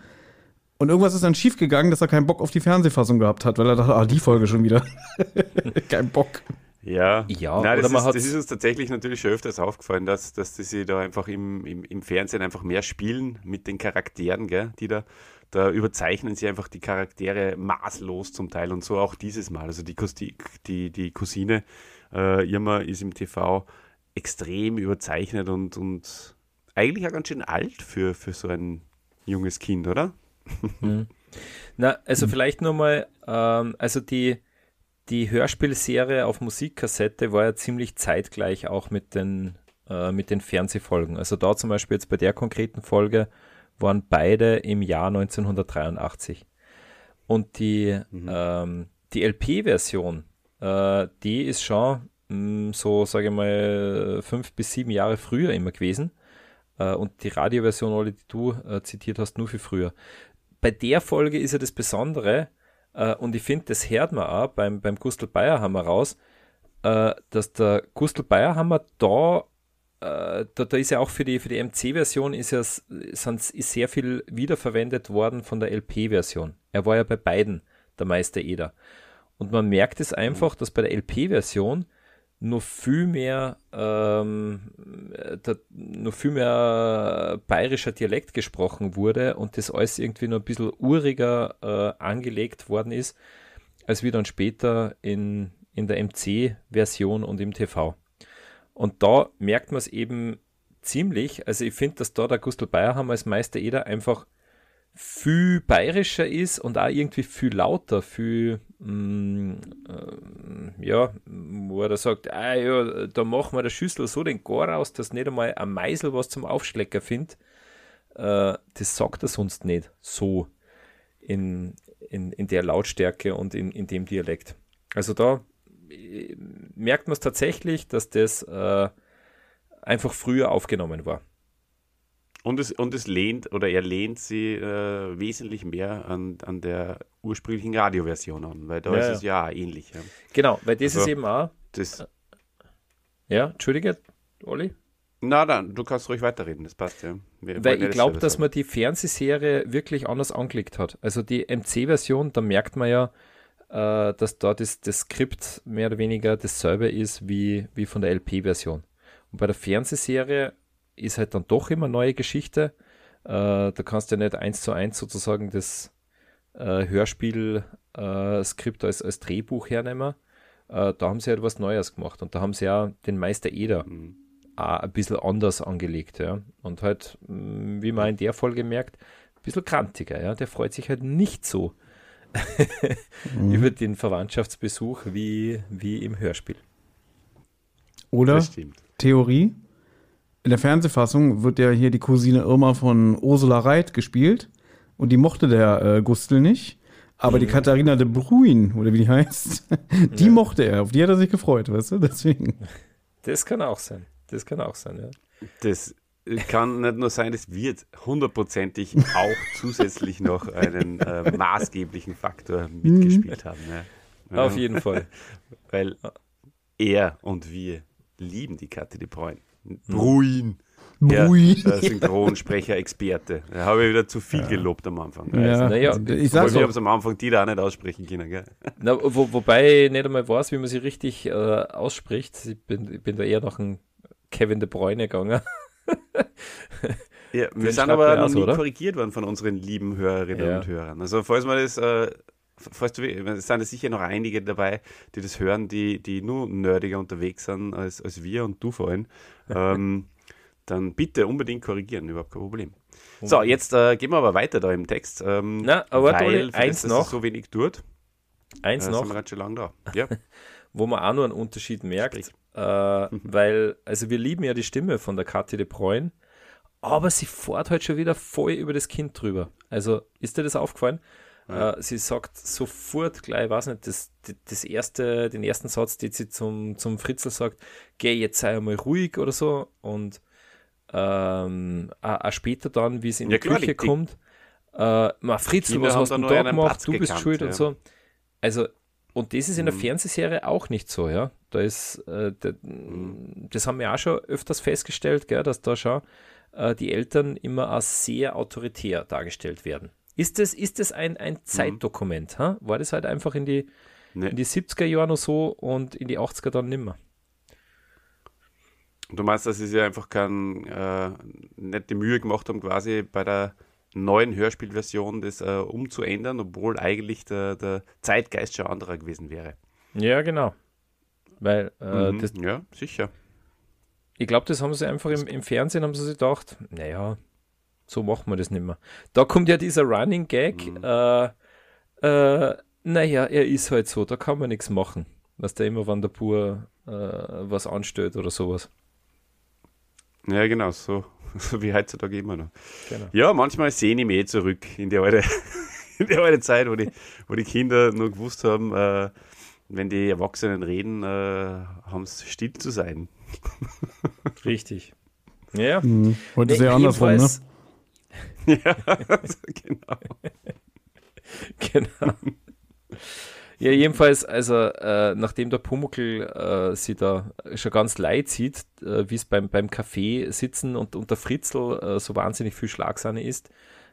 Und irgendwas ist dann schiefgegangen, dass er keinen Bock auf die Fernsehfassung gehabt hat, weil er dachte, ah, die Folge schon wieder. <laughs> Kein Bock. Ja, Ja, Nein, das, ist, das ist uns tatsächlich natürlich schon öfters aufgefallen, dass, dass die sich da einfach im, im, im Fernsehen einfach mehr spielen mit den Charakteren, gell, die da, da überzeichnen sie einfach die Charaktere maßlos zum Teil und so auch dieses Mal. Also die, die, die Cousine äh, Irma ist im TV extrem überzeichnet und, und eigentlich auch ganz schön alt für, für so ein junges Kind, oder? Na, also vielleicht nur mal, ähm, also die, die Hörspielserie auf Musikkassette war ja ziemlich zeitgleich auch mit den, äh, mit den Fernsehfolgen. Also da zum Beispiel jetzt bei der konkreten Folge waren beide im Jahr 1983. Und die, ähm, die LP-Version, äh, die ist schon so, sage ich mal, fünf bis sieben Jahre früher immer gewesen. Äh, und die Radioversion, Olli, die du äh, zitiert hast, nur viel früher bei der Folge ist ja das Besondere, äh, und ich finde, das hört man auch beim, beim Gustl Bayerhammer raus, dass der Gustl Bayerhammer da, da, da ist ja auch für die, für die MC-Version ist ja s- sind, ist sehr viel wiederverwendet worden von der LP-Version. Er war ja bei beiden der Meister Eder. Und man merkt es einfach, dass bei der LP-Version noch viel mehr, ähm, äh, da, noch viel mehr bayerischer Dialekt gesprochen wurde und das alles irgendwie noch ein bisschen uriger äh, angelegt worden ist, als wie dann später in, in der MC-Version und im TV. Und da merkt man es eben ziemlich, also ich finde, dass da der Gustl Bayerhammer als Meister Eder einfach viel bayerischer ist und auch irgendwie viel lauter, viel, äh, ja, wo er sagt, ah ja, da machen wir der Schüssel so den Gar raus, dass nicht einmal ein Meisel was zum Aufschlecker findet. Äh, das sagt er sonst nicht so in, in, in der Lautstärke und in, in dem Dialekt. Also da äh, merkt man es tatsächlich, dass das äh, einfach früher aufgenommen war. Und es, und es lehnt, oder er lehnt sie äh, wesentlich mehr an, an der ursprünglichen Radioversion an, weil da Ja, ist ja. es ja ähnlich. Ja. Genau, weil das Also- ist eben auch, Das, ja, Entschuldige, Olli? na dann, du kannst ruhig weiterreden, das passt ja. Wir Weil ich glaube, dass sagen. man die Fernsehserie wirklich anders angelegt hat. Also die MC-Version, da merkt man ja, äh, dass da das, das Skript mehr oder weniger dasselbe ist wie, wie von der LP-Version. Und bei der Fernsehserie ist halt dann doch immer neue Geschichte. Äh, da kannst du ja nicht eins zu eins sozusagen das äh, Hörspiel-Skript als, als Drehbuch hernehmen. Äh, da haben sie halt was Neues gemacht und da haben sie ja den Meister Eder Mhm. auch ein bisschen anders angelegt, ja. Und halt, mh, wie man in der Folge merkt, ein bisschen krantiger, ja. Der freut sich halt nicht so <laughs> über den Verwandtschaftsbesuch wie, wie im Hörspiel. Oder. Theorie. In der Fernsehfassung wird ja hier die Cousine Irma von Ursula Reit gespielt. Und die mochte der äh, Gustl nicht. Aber die Katharina de Bruyn, oder wie die heißt, <laughs> die mochte er. Auf die hat er sich gefreut, weißt du? Deswegen. Das kann auch sein. Das kann auch sein, ja. Das kann nicht nur sein, es wird hundertprozentig auch <laughs> zusätzlich noch einen äh, <laughs> maßgeblichen Faktor mitgespielt haben. Ja. Auf jeden Fall. Weil er und wir lieben die Kathi de Bruyne. Bruin. Der Bruyn. äh, Synchronsprecher-Experte. <laughs> Da habe ich wieder zu viel gelobt am Anfang. Ja, Naja, ich sag's wir haben doch. es am Anfang die da auch nicht aussprechen können. Gell? <laughs> Na, wo, wobei ich nicht einmal weiß, wie man sie richtig äh, ausspricht. Ich bin, ich bin da eher nach einem Kevin de Bruyne gegangen. Ja, <laughs> wir sind aber noch aus, nie oder? korrigiert worden von unseren lieben Hörerinnen Ja. und Hörern. Also falls man das, äh, falls du, es sind ja sicher noch einige dabei, die das hören, die, die nur nerdiger unterwegs sind als, als wir und du vor allem. Ähm, dann bitte unbedingt korrigieren, überhaupt kein Problem. So, jetzt äh, gehen wir aber weiter da im Text. Ähm, Na, aber weil eins das, noch. so wenig tut, Eins äh, sind noch, wir ganz schön lang da. Ja, <laughs> wo man auch nur einen Unterschied merkt, äh, weil, also wir lieben ja die Stimme von der Kathi de Bruyne, aber sie fährt halt schon wieder voll über das Kind drüber. Also ist dir das aufgefallen? Äh, sie sagt sofort gleich, ich weiß nicht, das, das erste, den ersten Satz, den sie zum, zum Fritzl sagt, geh jetzt sei einmal ruhig oder so und ähm, auch später dann, wie es in Ja, die klar, Küche die kommt, äh, ma Fritzl, was hast du da gemacht? Platz Du bist gekannt, schuld ja. und so. Also, und das ist in der Mhm. Fernsehserie auch nicht so, ja. Da ist, äh, da, Mhm. das haben wir auch schon öfters festgestellt, gell, dass da schon äh, die Eltern immer als sehr autoritär dargestellt werden. Ist das, ist das ein, ein Zeitdokument? Ha? War das halt einfach in die, Nee. in die 70er Jahre noch so und in die 80er dann nimmer? Du meinst, dass sie sich einfach kein, äh, nicht die Mühe gemacht haben, quasi bei der neuen Hörspielversion das äh, umzuändern, obwohl eigentlich der, der Zeitgeist schon anderer gewesen wäre. Ja, genau. Weil äh, Mhm. das, ja, sicher. ich glaube, das haben sie einfach im, im Fernsehen, haben sie sich gedacht, naja, so machen wir das nicht mehr. Da kommt ja dieser Running Gag, Mhm. äh, äh, naja, er ist halt so, da kann man nichts machen. Was der immer, wenn der Bur äh, was anstellt oder sowas. Ja, genau, so, so <laughs> wie heutzutage immer noch. Genau. Ja, manchmal sehne ich mich eh zurück in die alte, <laughs> in die alte Zeit, wo die, wo die Kinder nur gewusst haben, äh, wenn die Erwachsenen reden, äh, haben es still zu sein. <laughs> Richtig. Ja. Hm, heute ist ja andersrum, ne? <laughs> ja, genau. <laughs> genau. Ja, jedenfalls, also äh, nachdem der Pumuckl äh, sie da schon ganz leid sieht, äh, wie es beim, beim Café sitzen und, der Fritzl äh, so wahnsinnig viel Schlagsahne ist,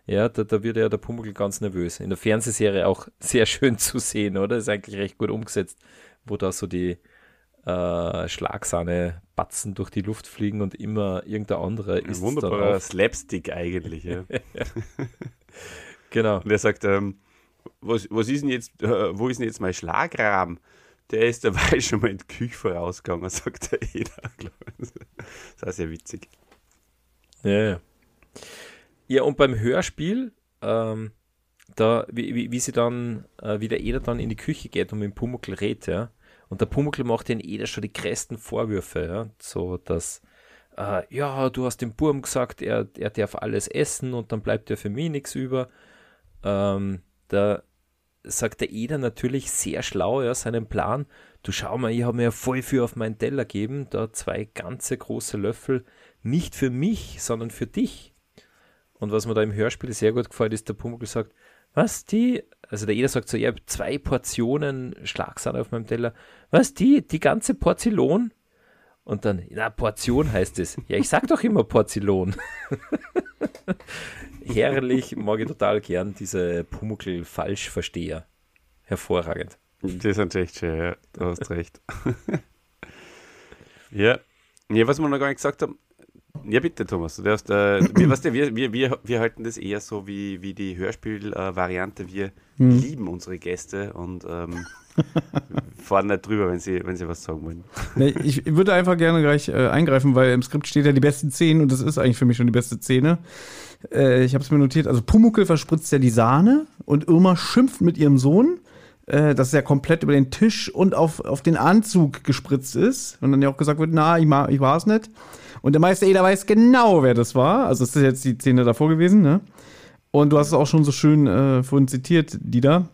ja, da, da wird ja der Pumuckl ganz nervös. In der Fernsehserie auch sehr schön zu sehen, oder? Ist eigentlich recht gut umgesetzt, wo da so die äh, Schlagsahne-Batzen durch die Luft fliegen und immer irgendein anderer Ein ist wunderbarer darauf. Slapstick eigentlich. Ja. <laughs> Genau. Und er sagt, ähm, was, was ist denn jetzt, äh, wo ist denn jetzt mein Schlagrahmen? Der ist dabei <laughs> schon mal in die Küche vorausgegangen, sagt der Eder. Das ist sehr witzig. Ja, ja. Ja, und beim Hörspiel, ähm, da, wie, wie, wie sie dann, äh, wie der Eder dann in die Küche geht und mit dem Pumuckl redet, ja. Und der Pumuckl macht den Eder schon die größten Vorwürfe, ja. So, dass, äh, ja, du hast dem Burm gesagt, er, er darf alles essen und dann bleibt ja für mich nichts über. Ähm, da sagt der Eder natürlich sehr schlau, ja, seinen Plan. Du schau mal, ich habe mir ja voll viel auf meinen Teller gegeben, da zwei ganze große Löffel, nicht für mich, sondern für dich. Und was mir da im Hörspiel sehr gut gefällt, ist, der Pumuckl sagt, was die, also der Eder sagt so, ich habe zwei Portionen Schlagsahne auf meinem Teller, was die, die ganze Porzellan? Und dann, na, Portion heißt es. Ja, ich sag doch immer Porzellan. <laughs> Herrlich, mag ich total gern, diese Pumuckl-Falschversteher. Hervorragend. Das ist echt schön, ja. Du hast recht. <laughs> ja. ja, was wir noch gar nicht gesagt haben. Ja, bitte, Thomas. Du darfst, äh, wir, weißt du, wir, wir, wir, wir halten das eher so wie, wie die Hörspiel-Variante. wir lieben unsere Gäste und ähm, <laughs> fahren nicht drüber, wenn sie, wenn sie was sagen wollen. Ich würde einfach gerne gleich äh, eingreifen, weil im Skript steht ja die besten Szenen und das ist eigentlich für mich schon die beste Szene. Äh, ich habe es mir notiert. Also Pumuckel verspritzt ja die Sahne und Irma schimpft mit ihrem Sohn, äh, dass er komplett über den Tisch und auf, auf den Anzug gespritzt ist. Und dann ja auch gesagt wird, na, ich, ma- ich war es nicht. Und der Meister Eder weiß genau, wer das war. Also das ist jetzt die Szene davor gewesen, ne? Und du hast es auch schon so schön äh, vorhin zitiert, Dieter.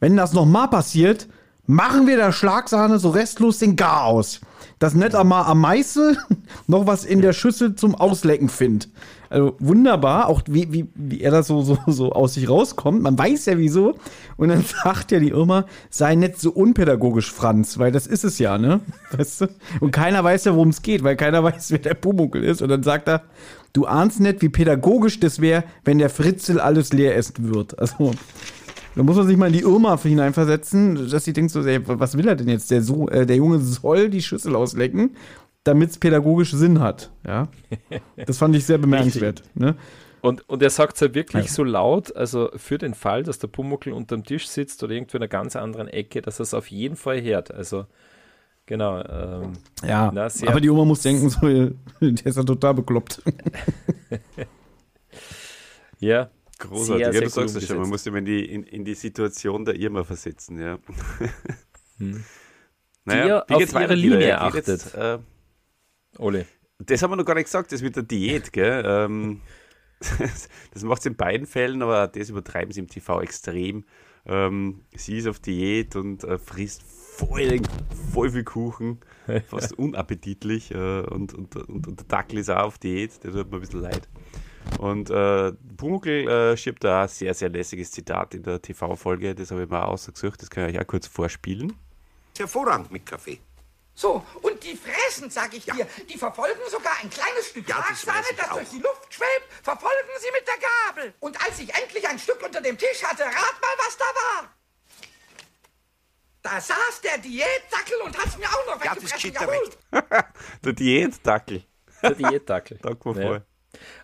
Wenn das nochmal passiert, machen wir der Schlagsahne so restlos den Gar aus. Dass nicht einmal am Meißel <laughs> noch was in der Schüssel zum Auslecken findet. Also wunderbar, auch wie, wie, wie er da so, so, so aus sich rauskommt. Man weiß ja wieso. Und dann <laughs> sagt ja die Irma, sei nicht so unpädagogisch, Franz, weil das ist es ja, ne? Weißt du? Und keiner weiß ja, worum es geht, weil keiner <laughs> weiß, wer der Pumuckel ist. Und dann sagt er, du ahnst nicht, wie pädagogisch das wäre, wenn der Fritzel alles leer essen wird. Also, da muss man sich mal in die Irma hineinversetzen, dass sie denkt so, ey, was will er denn jetzt? Der, so äh, der Junge soll die Schüssel auslecken, damit es pädagogisch Sinn hat. Ja? <laughs> Das fand ich sehr bemerkenswert. Ne? Und, und er sagt es ja wirklich Ja. so laut, also für den Fall, dass der Pumuckl unterm Tisch sitzt oder irgendwo in einer ganz anderen Ecke, dass er es auf jeden Fall hört. Also Genau. Ähm, Ja, Na, aber die Oma muss denken, so, <laughs> der ist ja total bekloppt. <laughs> ja, Großartig, Sehr, ja, sehr du sagst es schon, man muss sich mal in die, in, in die Situation der Irma versetzen, ja. Hm. Die ja wie auf geht's ihre Linie geht achtet. Jetzt, äh, Ole. das haben wir noch gar nicht gesagt, das mit der Diät, gell? Ähm, <laughs> das macht sie in beiden Fällen, aber das übertreiben sie im TV extrem. Ähm, sie ist auf Diät und äh, frisst voll, voll viel Kuchen, <laughs> fast unappetitlich. Äh, und, und, und, und der Dackel ist auch auf Diät, der tut mir ein bisschen leid. Und äh, Pumuckl äh, schiebt da ein sehr, sehr lässiges Zitat in der TV-Folge, das habe ich mal ausgesucht, das kann ich euch auch kurz vorspielen. Hervorragend mit Kaffee. So, und die fressen, sag ich dir. Die verfolgen sogar ein kleines Stück Ja, das Schlagsahne, das auch. durch die Luft schwebt, verfolgen sie mit der Gabel. Und als ich endlich ein Stück unter dem Tisch hatte, rat mal, was da war. Da saß der Diätdackel und hat's mir auch noch Ja, das weggefressen. ja. <laughs> Der Diätdackel. Der Diätdackel. <laughs> Danke Ja. voll.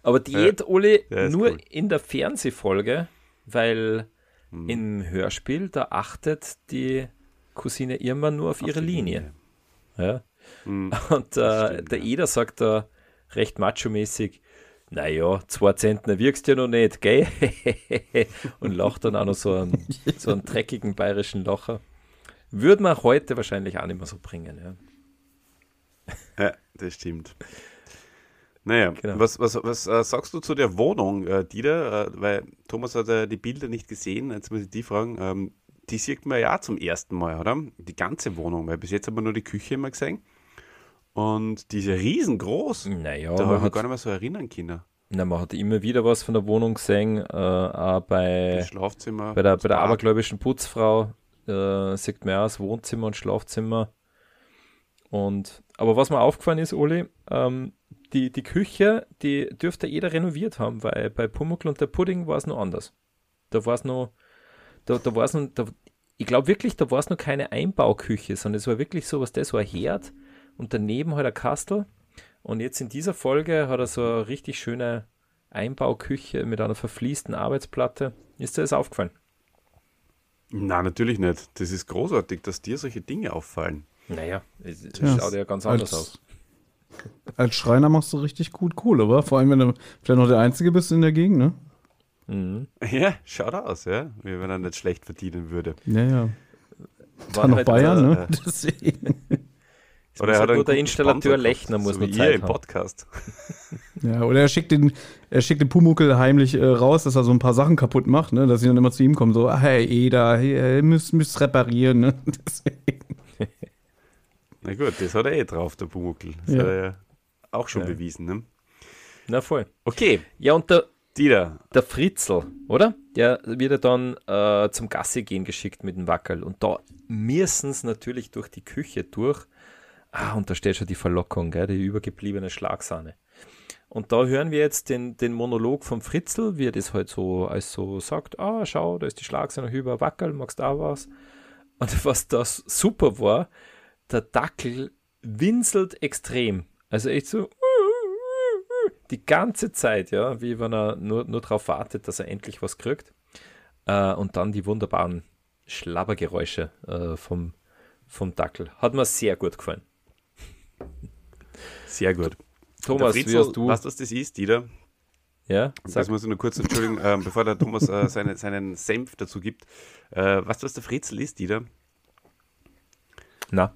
Aber Diät, Ole, Ja, ist nur cool. in der Fernsehfolge, weil Hm. im Hörspiel, da achtet die Cousine Irma nur auf, ihre die Linie. Ja. Hm, <laughs> Und äh, stimmt, der. Eder sagt da recht macho-mäßig, naja, zwei Zentner wirkst ja noch nicht, gell? <laughs> Und lacht dann auch noch so einen, so einen dreckigen bayerischen Lacher. Würde man heute wahrscheinlich auch nicht mehr so bringen, ja. <laughs> Ja, das stimmt. Naja, Genau. was, was, was äh, sagst du zu der Wohnung, äh, Dieter? Äh, weil Thomas hat ja die Bilder nicht gesehen. Jetzt muss ich die fragen. Ähm, die sieht man ja zum ersten Mal, oder? Die ganze Wohnung, weil bis jetzt haben wir nur die Küche immer gesehen. Und die ist ja riesengroß. Naja, da habe ich mich gar nicht mehr so erinnern können. na, man hat immer wieder was von der Wohnung gesehen, äh, auch bei... Das Schlafzimmer. Bei der, bei der abergläubischen Putzfrau äh, sieht man auch das Wohnzimmer und Schlafzimmer. Und, aber was mir aufgefallen ist, Oli, ähm, die, die Küche, die dürfte jeder renoviert haben, weil bei Pumuckl und der Pudding war es noch anders. Da war es noch, da, da war es noch, da, ich glaube wirklich, da war es noch keine Einbauküche, sondern es war wirklich so was, das so ein Herd und daneben halt ein Kastel. Und jetzt in dieser Folge hat er so eine richtig schöne Einbauküche mit einer verfließten Arbeitsplatte. Ist dir das aufgefallen? Nein, natürlich nicht. Das ist großartig, dass dir solche Dinge auffallen. Naja, es, es Tja, schaut ja ganz anders als- aus. Als Schreiner machst du richtig gut Kohle, wa? Vor allem, wenn du vielleicht noch der Einzige bist in der Gegend, ne? Mhm. <laughs> Ja, schaut aus, ja. Wie wenn er nicht schlecht verdienen würde. Ja, ja. War Dann noch halt, Bayern, äh, ne? Deswegen. es muss halt einen nur der Installateur Lechner muss so nur ihr Zeit im haben. Podcast. <laughs> Ja, oder er schickt den, er schickt den Pumuckel heimlich äh, raus, dass er so ein paar Sachen kaputt macht, ne? Dass sie dann immer zu ihm kommen, so, ah, hey, Eda, hey, ihr müsst, müsst reparieren, ne? <laughs> Deswegen. Na gut, das hat er eh drauf, der Pumuckl. Das Ja. hat er ja auch schon Ja. bewiesen, ne? Na voll. Okay, Ja, und der, Dieter. der Fritzl, oder? Der wird ja dann äh, zum Gassi gehen geschickt mit dem Wackerl. Und da müssen sie natürlich durch die Küche durch. Ah, und da steht schon die Verlockung, gell? die übergebliebene Schlagsahne. Und da hören wir jetzt den, den Monolog vom Fritzl, wie er das halt so als so sagt, ah, schau, da ist die Schlagsahne über Wackerl, magst auch was? Und <laughs> was das super war, der Dackel winselt extrem. Also echt so die ganze Zeit, ja, wie wenn er nur, nur darauf wartet, dass er endlich was kriegt. Äh, und dann die wunderbaren Schlabbergeräusche äh, vom, vom Dackel. Hat mir sehr gut gefallen. Sehr gut. Thomas, der wie Fritzl, hast du? weißt du, was das ist, Dieter? ja, sag, Das muss ich nur kurz entschuldigen, ähm, bevor der Thomas äh, seine, seinen Senf dazu gibt. Äh, weißt du, was der Fritzl ist, Dieter? na.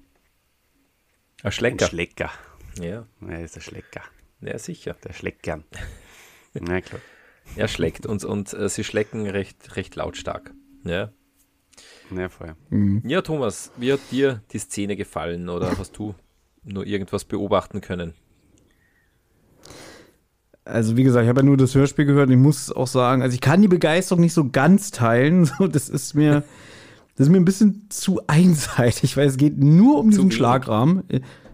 Ein Ein Schlecker. Schlecker. ja, Er ist der Schlecker. Ja, sicher. Der schleckt gern. <laughs> Na klar. Er schlägt und, und äh, sie schlecken recht, recht lautstark. Ja. Na voll. ja, Thomas, wie hat dir die Szene gefallen oder hast du nur irgendwas beobachten können? Also, wie gesagt, ich habe ja nur das Hörspiel gehört und ich muss auch sagen, also ich kann die Begeisterung nicht so ganz teilen. <laughs> So, das ist mir, das ist mir ein bisschen zu einseitig, weil es geht nur um diesen wenig. Schlagrahmen.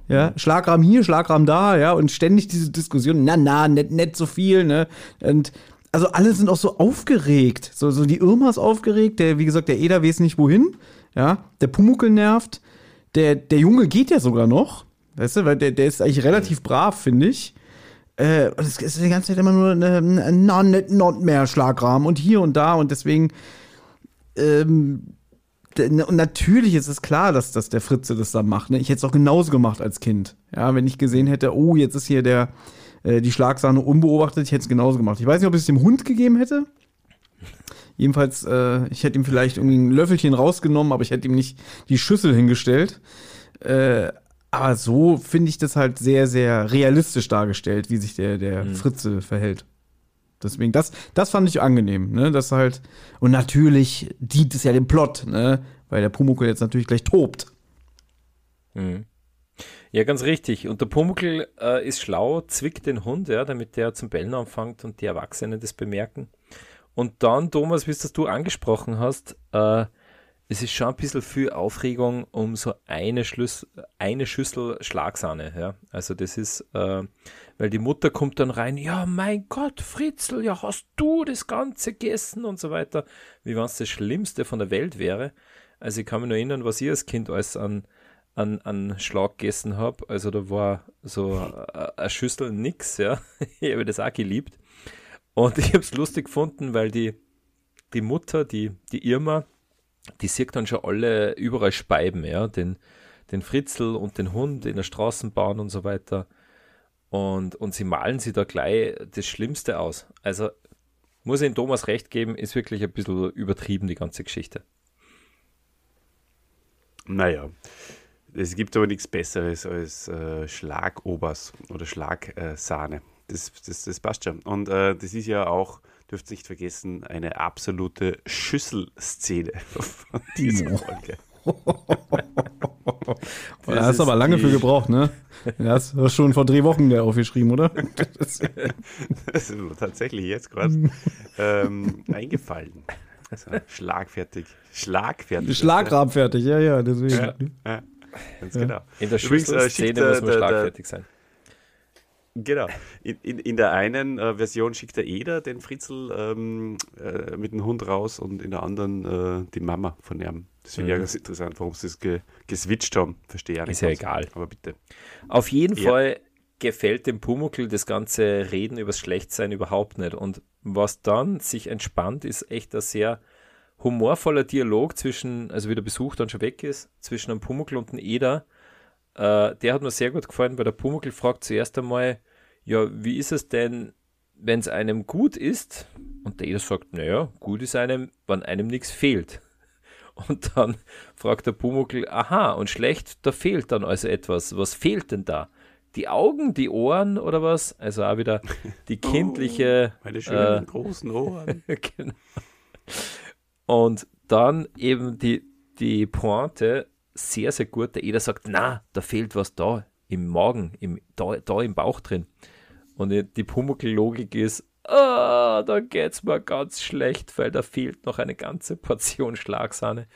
Ja, Schlagrahmen hier, Schlagrahmen da, ja, und ständig diese Diskussion, na, na, nicht, nicht so viel, ne? Und also alle sind auch so aufgeregt. So, so die Irma ist aufgeregt, der, wie gesagt, der Eder weiß nicht wohin, ja, der Pumuckel nervt, der, der Junge geht ja sogar noch, weißt du, weil der, der ist eigentlich relativ brav, finde ich. Äh, und es ist die ganze Zeit immer nur eine, eine not, not mehr Schlagrahmen und hier und da und deswegen ähm, und natürlich ist es klar, dass, dass der Fritze das da macht. Ne? Ich hätte es auch genauso gemacht als Kind. Ja, wenn ich gesehen hätte, oh, jetzt ist hier der, äh, die Schlagsahne unbeobachtet, ich hätte es genauso gemacht. Ich weiß nicht, ob ich es dem Hund gegeben hätte. Jedenfalls, äh, ich hätte ihm vielleicht irgendwie ein Löffelchen rausgenommen, aber ich hätte ihm nicht die Schüssel hingestellt. Äh, aber so finde ich das halt sehr, sehr realistisch dargestellt, wie sich der, der mhm. Fritze verhält. Deswegen, das, das fand ich angenehm, ne? Das halt, und natürlich dient es ja dem Plot, ne? Weil der Pumuckl jetzt natürlich gleich tobt. Mhm. Ja, ganz richtig. Und der Pumuckl äh, ist schlau, zwickt den Hund, ja, damit der zum Bellen anfängt und die Erwachsenen das bemerken. Und dann, Thomas, wie es du angesprochen hast, äh, es ist schon ein bisschen viel Aufregung um so eine, Schlüssel, eine Schüssel Schlagsahne. Ja? Also das ist, äh, weil die Mutter kommt dann rein, ja mein Gott, Fritzl, ja hast du das Ganze gegessen und so weiter, wie wenn es das Schlimmste von der Welt wäre. Also ich kann mich nur erinnern, was ich als Kind alles an, an, an Schlag gegessen habe. Also da war so eine Schüssel nix, ja. <laughs> ich habe das auch geliebt. Und ich habe es lustig gefunden, weil die, die Mutter, die, die Irma, die sieht dann schon alle überall Speiben, ja, den, den Fritzl und den Hund in der Straßenbahn und so weiter. Und, und sie malen sie da gleich das Schlimmste aus. Also muss ich in Thomas recht geben, ist wirklich ein bisschen übertrieben, die ganze Geschichte. Naja, es gibt aber nichts Besseres als äh, Schlagobers oder Schlagsahne. das, das, das passt schon. Und äh, das ist ja auch dürft nicht vergessen, eine absolute Schüsselszene <laughs> von dieser Folge. <laughs> <laughs> da hast du aber lange für gebraucht, ne? Ja, hast du schon vor drei Wochen der aufgeschrieben, oder? <laughs> das ist tatsächlich jetzt gerade ähm, eingefallen. Also, schlagfertig. Schlagfertig. Schlagrabfertig, ja, ja, deswegen. Ja, ja, ganz genau. In der Schüsselszene muss man schlagfertig sein. Genau. In, in, in der einen äh, Version schickt der Eder den Fritzl ähm, äh, mit dem Hund raus und in der anderen äh, die Mama von ihm. Das finde ich mhm. ganz interessant, warum sie es ge geswitcht haben. Verstehe ich nicht. Ist ja egal. Aber bitte. Auf jeden ja. Fall gefällt dem Pumuckl das ganze Reden übers Schlechtsein überhaupt nicht. Und was dann sich entspannt, ist echt ein sehr humorvoller Dialog zwischen, also wie der Besuch dann schon weg ist, zwischen einem Pumuckl und einem Eder äh, der hat mir sehr gut gefallen, weil der Pumuckl fragt zuerst einmal, ja, wie ist es denn, wenn es einem gut ist? Und der sagt, naja, gut ist einem, wenn einem nichts fehlt. Und dann fragt der Pumuckl, aha, und schlecht, da fehlt dann also etwas. Was fehlt denn da? Die Augen, die Ohren oder was? Also auch wieder die <laughs> kindliche. Oh, meine schönen äh, großen Ohren. <laughs> genau. Und dann eben die, die Pointe, sehr, sehr gut. Der Eder sagt, na, da fehlt was da im Magen, im, da, da im Bauch drin. Und die Pumuckl-Logik ist, ah, da geht's mir ganz schlecht, weil da fehlt noch eine ganze <laughs> Portion Schlagsahne.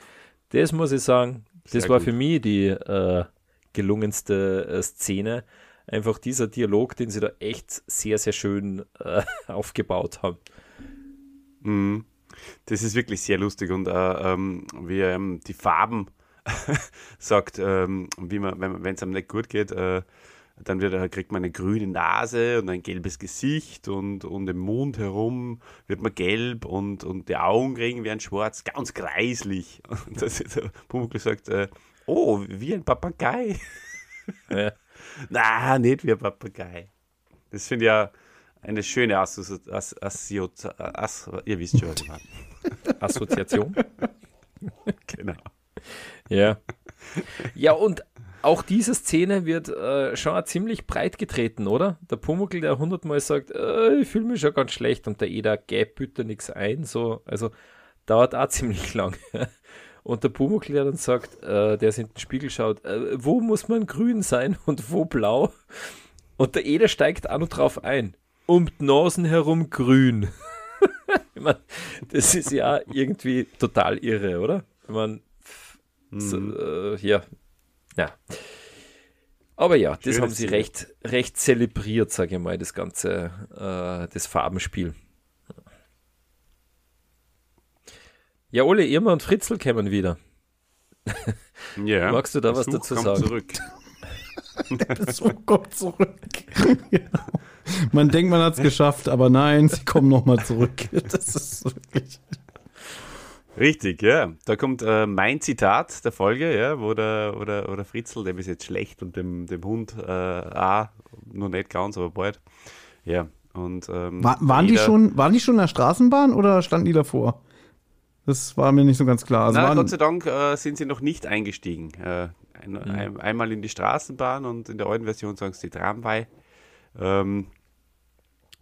Das muss ich sagen, das sehr war gut. für mich die äh, gelungenste äh, Szene. Einfach dieser Dialog, den sie da echt sehr, sehr schön äh, <laughs> aufgebaut haben. Mhm. Das ist wirklich sehr lustig und äh, ähm, wie ähm, die Farben <laughs> sagt, ähm, wie man, wenn es einem nicht gut geht, äh, dann wird, kriegt man eine grüne Nase und ein gelbes Gesicht und, und im Mund herum wird man gelb und, und die Augenringe werden schwarz, ganz kreislich. <laughs> Und das ist der Pumuckl sagt, äh, oh, wie ein Papagei. <laughs> Ja. Na, nicht wie ein Papagei. Das finde ich ja eine schöne Assoziation. Ass, Ass, ihr wisst schon, was ich meine. Assoziation? <laughs> genau. Ja. Ja, und auch diese Szene wird äh, schon ziemlich breit getreten, oder? Der Pumuckl, der hundertmal sagt, äh, ich fühle mich schon ganz schlecht und der Eder gäb bitte nichts ein, so, also dauert auch <laughs> ziemlich lang. Und der Pumuckl, der dann sagt, äh, der in den Spiegel schaut, äh, wo muss man grün sein <laughs> und wo blau? Und der Eder steigt auch noch drauf ein. Um die Nasen herum grün. <laughs> ich mein, das ist ja irgendwie total irre, oder? Ich meine, so, mhm. äh, ja. Ja. Aber ja, das Schönes haben sie recht, recht zelebriert, sage ich mal, das ganze, äh, das Farbenspiel. Ja, Ole, Irma und Fritzl kämen wieder. Ja. <laughs> Magst du da was dazu sagen? Zurück. <laughs> Der Besuch kommt zurück. ja. <laughs> Man denkt, man hat es geschafft, aber nein, sie kommen nochmal zurück. Das ist wirklich. Richtig, ja. Da kommt äh, mein Zitat der Folge, ja, wo der, wo der, wo der Fritzl, dem ist jetzt schlecht und dem, dem Hund äh, auch, noch nicht ganz, aber bald. Ja, und ähm, War, waren, die jeder- schon, waren die schon in der Straßenbahn oder standen die davor? Das war mir nicht so ganz klar. Also Na, Gott sei Dank äh, sind sie noch nicht eingestiegen. Äh, ein, ein, einmal in die Straßenbahn und in der alten Version sagen sie die Tramway. Ähm,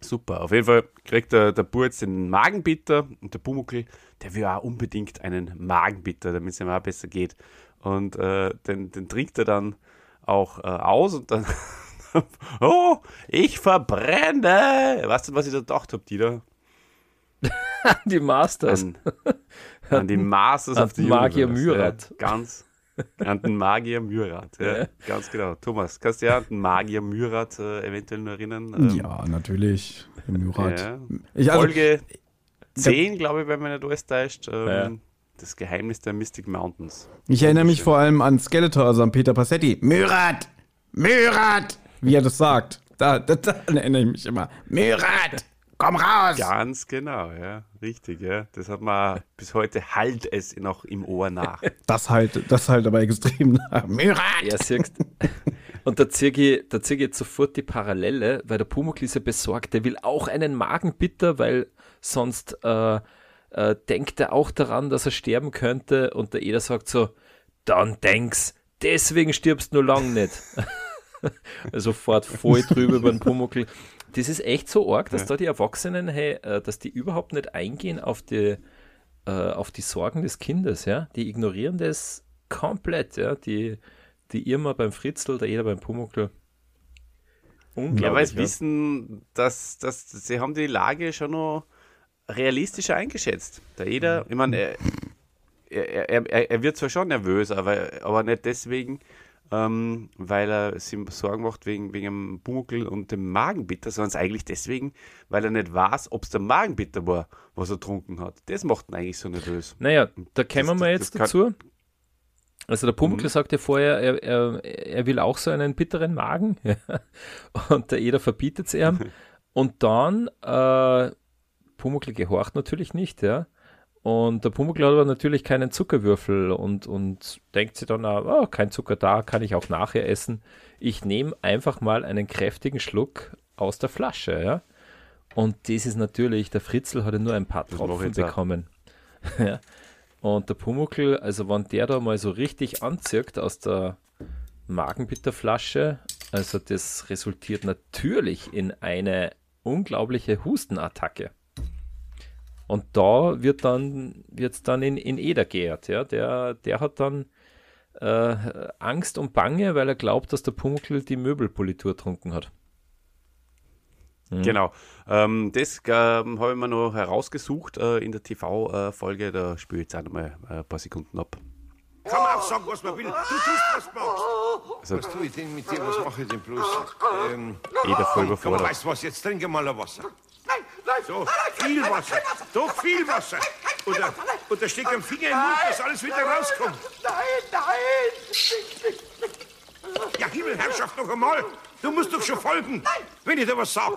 super. Auf jeden Fall kriegt der, der Bub jetzt den Magenbitter und der Pumuckl, der will auch unbedingt einen Magenbitter, damit es ihm auch besser geht. Und äh, den, den trinkt er dann auch äh, aus und dann, <laughs> oh, ich verbrenne. Weißt du, was ich da gedacht habe, Dieter? <laughs> Die Masters. An, an die Masters An the den Magier Myrath. Ja, ganz. An den Magier Myrath, ja, ganz genau. Thomas, kannst du ja an den Magier Myrath äh, eventuell noch erinnern? Ähm, ja, natürlich. Im Murat. ja. Ich, also, Folge 10, glaube ich, wenn man nicht alles täuscht. Ähm, Ja. Das Geheimnis der Mystic Mountains. ich erinnere mich vor allem an Skeletor, also an Peter Passetti. Myrat! Myrat! Wie er das sagt. Da, da, daran erinnere ich mich immer. Myrat! Komm raus! Ganz genau, ja, richtig, ja. Das hat man bis heute halt es noch im Ohr nach. <laughs> Das halt, das halt aber extrem nach. Myrat! Ja, siehst Und da ziehe ich, da zieh ich jetzt sofort die Parallele, weil der Pumuckl ist ja besorgt, der will auch einen Magenbitter, weil sonst äh, äh, denkt er auch daran, dass er sterben könnte und der Eder sagt so, dann denk's, deswegen stirbst du nur lang nicht. <laughs> Sofort voll drüber über den Pumuckl. Das ist echt so arg, dass da die Erwachsenen, hey, äh, dass die überhaupt nicht eingehen auf die, äh, auf die Sorgen des Kindes, ja. Die ignorieren das komplett, ja. Die, die Irma beim Fritzl, der Eder beim Pumuckl. Ja, weil sie ja. wissen, dass, dass sie haben die Lage schon noch realistischer eingeschätzt. Der Eder, ich meine, er, er, er, er- wird zwar schon nervös, aber, aber nicht deswegen, ähm, weil er sich Sorgen macht wegen, wegen dem Pumuckl und dem Magenbitter, sondern es eigentlich deswegen, weil er nicht weiß, ob es der Magenbitter war, was er getrunken hat. Das macht ihn eigentlich so nervös. Naja, da das- wir jetzt dazu. Also der Pumuckl Mhm. sagte vorher, er, er, er will auch so einen bitteren Magen. <laughs> Und der Eder verbietet es ihm. <laughs> Und dann, äh, Pumuckl gehorcht natürlich nicht, ja. Und der Pumuckl hat aber natürlich keinen Zuckerwürfel und, und denkt sich dann, ah, oh, kein Zucker da, kann ich auch nachher essen. Ich nehme einfach mal einen kräftigen Schluck aus der Flasche, ja. Und das ist natürlich, der Fritzl hatte nur ein paar Tropfen bekommen. <laughs> ja. Und der Pumuckl, also wenn der da mal so richtig anzirkt aus der Magenbitterflasche, also das resultiert natürlich in eine unglaubliche Hustenattacke. Und da wird dann wird's dann in, in Eder geehrt, ja. Der, der hat dann äh, Angst und Bange, weil er glaubt, dass der Pumuckl die Möbelpolitur trunken hat. Mhm. Genau. Ähm, das ähm, habe ich mir noch herausgesucht äh, in der TV-Folge. Da spiele ich jetzt auch noch mal äh, ein paar Sekunden ab. Kann man auch sagen, was man will. Du tust, was du magst. Also, Was tue ich denn mit dir? Was mache ich denn bloß? Ähm, Eder voll überfordert. weißt du was? Jetzt trinke mal ein Wasser. So, viel Wasser. Doch, viel Wasser. Oder, oder steck am Finger im Mund, dass alles wieder rauskommt. Nein, nein. Ja, Himmelherrschaft, noch einmal. Du musst doch schon folgen, wenn ich dir was sag.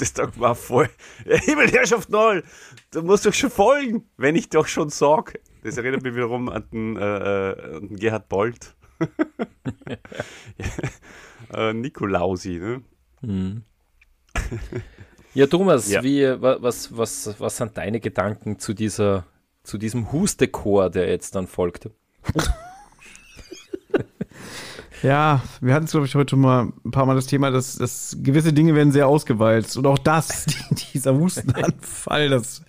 das mir auch voll. Ja, Himmelherrschaft Noll, du musst doch schon folgen, wenn ich doch schon sag. Das erinnert mich wiederum an den, äh, äh, an den Gerhard Bolt. ja, <laughs> <laughs> äh, Nikolausi, ne? Ja, Thomas, Ja. Wie, wa- was, was, was sind deine Gedanken zu dieser, zu diesem Hustechor, der jetzt dann folgt? <laughs> Ja, wir hatten es, glaube ich, heute schon mal ein paar Mal das Thema, dass, dass gewisse Dinge werden sehr ausgewalzt. Und auch das, <laughs> die, dieser Hustenanfall, das.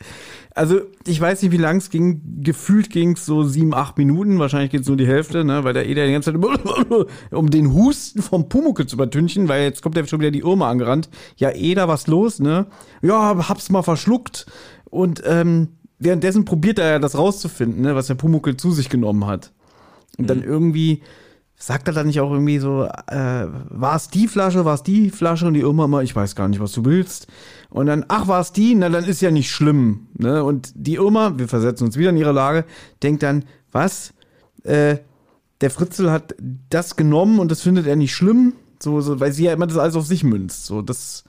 Also, ich weiß nicht, wie lang es ging. Gefühlt ging es so sieben, acht Minuten. Wahrscheinlich geht es nur die Hälfte, ne? Weil der Eder die ganze Zeit, <laughs> um den Husten vom Pumuckel zu übertünchen, weil jetzt kommt ja schon wieder die Irma angerannt. Ja, Eder, was los, ne? Ja, hab's mal verschluckt. Und ähm, währenddessen probiert er ja das rauszufinden, ne? Was der Pumuckel zu sich genommen hat. Und dann irgendwie sagt er dann nicht auch irgendwie so, äh, war es die Flasche, war es die Flasche und die Irma immer, ich weiß gar nicht, was du willst. Und dann, ach, war es die? Na, dann ist ja nicht schlimm. Ne? Und die Irma, wir versetzen uns wieder in ihre Lage, denkt dann, was? Äh, der Fritzl hat das genommen und das findet er nicht schlimm, so, so weil sie ja immer das alles auf sich münzt. So, das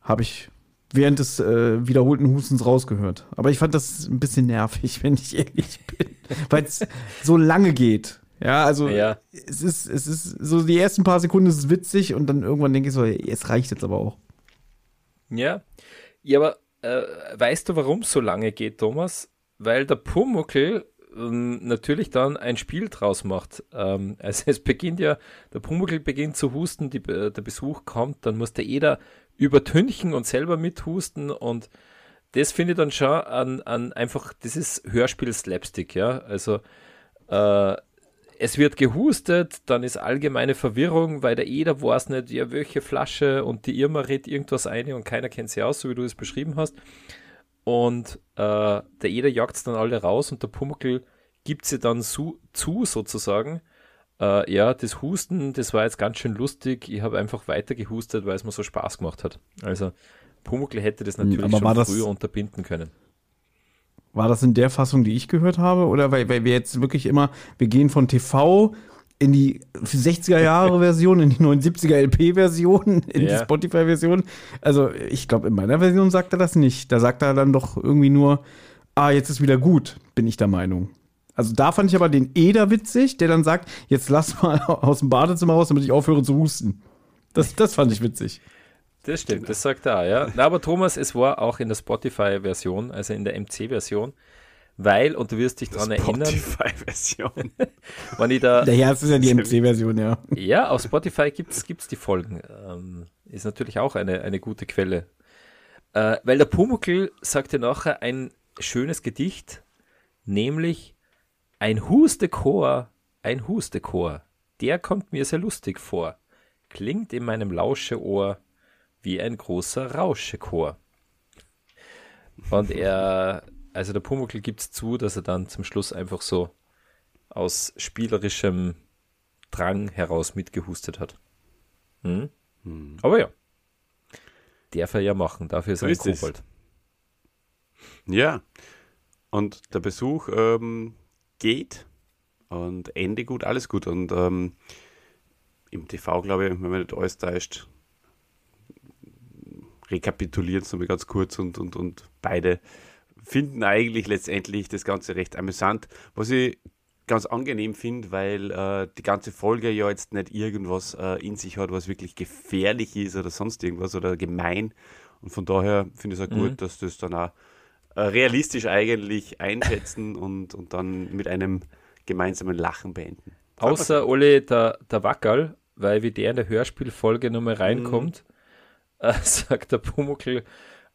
habe ich während des äh, wiederholten Hustens rausgehört. Aber ich fand das ein bisschen nervig, <laughs> wenn ich ehrlich bin, weil es so lange geht. Ja, also Ja. es ist, es ist so die ersten paar Sekunden ist es witzig und dann irgendwann denke ich so, es reicht jetzt aber auch. Ja. Ja, aber äh, weißt du, warum es so lange geht, Thomas? Weil der Pumuckl ähm, natürlich dann ein Spiel draus macht. Ähm, also es beginnt ja, der Pumuckl beginnt zu husten, die, äh, der Besuch kommt, dann muss der Eder übertünchen und selber mithusten und das finde ich dann schon an, an einfach, das ist Hörspiel Slapstick, ja. Also äh, es wird gehustet, dann ist allgemeine Verwirrung, weil der Eder weiß nicht, ja, welche Flasche und die Irma redet irgendwas ein und keiner kennt sie aus, so wie du es beschrieben hast. Und äh, der Eder jagt es dann alle raus und der Pumuckl gibt sie dann zu, zu sozusagen. Äh, ja, das Husten, das war jetzt ganz schön lustig. Ich habe einfach weiter gehustet, weil es mir so Spaß gemacht hat. Also Pumuckl hätte das natürlich aber schon das- früher unterbinden können. War das in der Fassung, die ich gehört habe? Oder weil, weil wir jetzt wirklich immer, wir gehen von TV in die 60er Jahre Version, in die 79er LP Version, <laughs> in die Ja. Spotify Version. Also ich glaube, in meiner Version sagt er das nicht. Da sagt er dann doch irgendwie nur, ah, jetzt ist wieder gut, bin ich der Meinung. Also da fand ich aber den Eder witzig, der dann sagt, jetzt lass mal <laughs> aus dem Badezimmer raus, damit ich aufhöre zu husten. Das, das fand ich witzig. Das stimmt, das sagt er, auch, ja. Na, aber Thomas, es war auch in der Spotify-Version, also in der MC-Version, weil, und du wirst dich daran erinnern, Spotify-Version. <laughs> wenn ich da, Ja, das ist ja die MC-Version, ja. ja, auf Spotify gibt's gibt's die Folgen. Ähm, ist natürlich auch eine, eine gute Quelle. Äh, weil der Pumuckl sagte nachher ein schönes Gedicht, nämlich ein Hustechor, ein Hustechor, der kommt mir sehr lustig vor, klingt in meinem Lauscheohr wie ein großer Rauschechor. Und er, also der Pumuckl gibt's zu, dass er dann zum Schluss einfach so aus spielerischem Drang heraus mitgehustet hat. Hm? Aber ja. Darf er ja machen, dafür ist er ein es. Kobold. Ja. Und der Besuch ähm, geht und Ende gut, alles gut. Und ähm, im TV, glaube ich, wenn man nicht alles täuscht, rekapitulieren es nochmal ganz kurz und, und, und beide finden eigentlich letztendlich das Ganze recht amüsant, was ich ganz angenehm finde, weil äh, die ganze Folge ja jetzt nicht irgendwas äh, in sich hat, was wirklich gefährlich ist oder sonst irgendwas oder gemein. Und von daher finde ich es auch gut, dass das dann auch äh, realistisch eigentlich einschätzen und, und dann mit einem gemeinsamen Lachen beenden. Außer Ole der, der Wackerl, weil wie der in der Hörspielfolge nochmal reinkommt, äh, <laughs> sagt der Pumuckl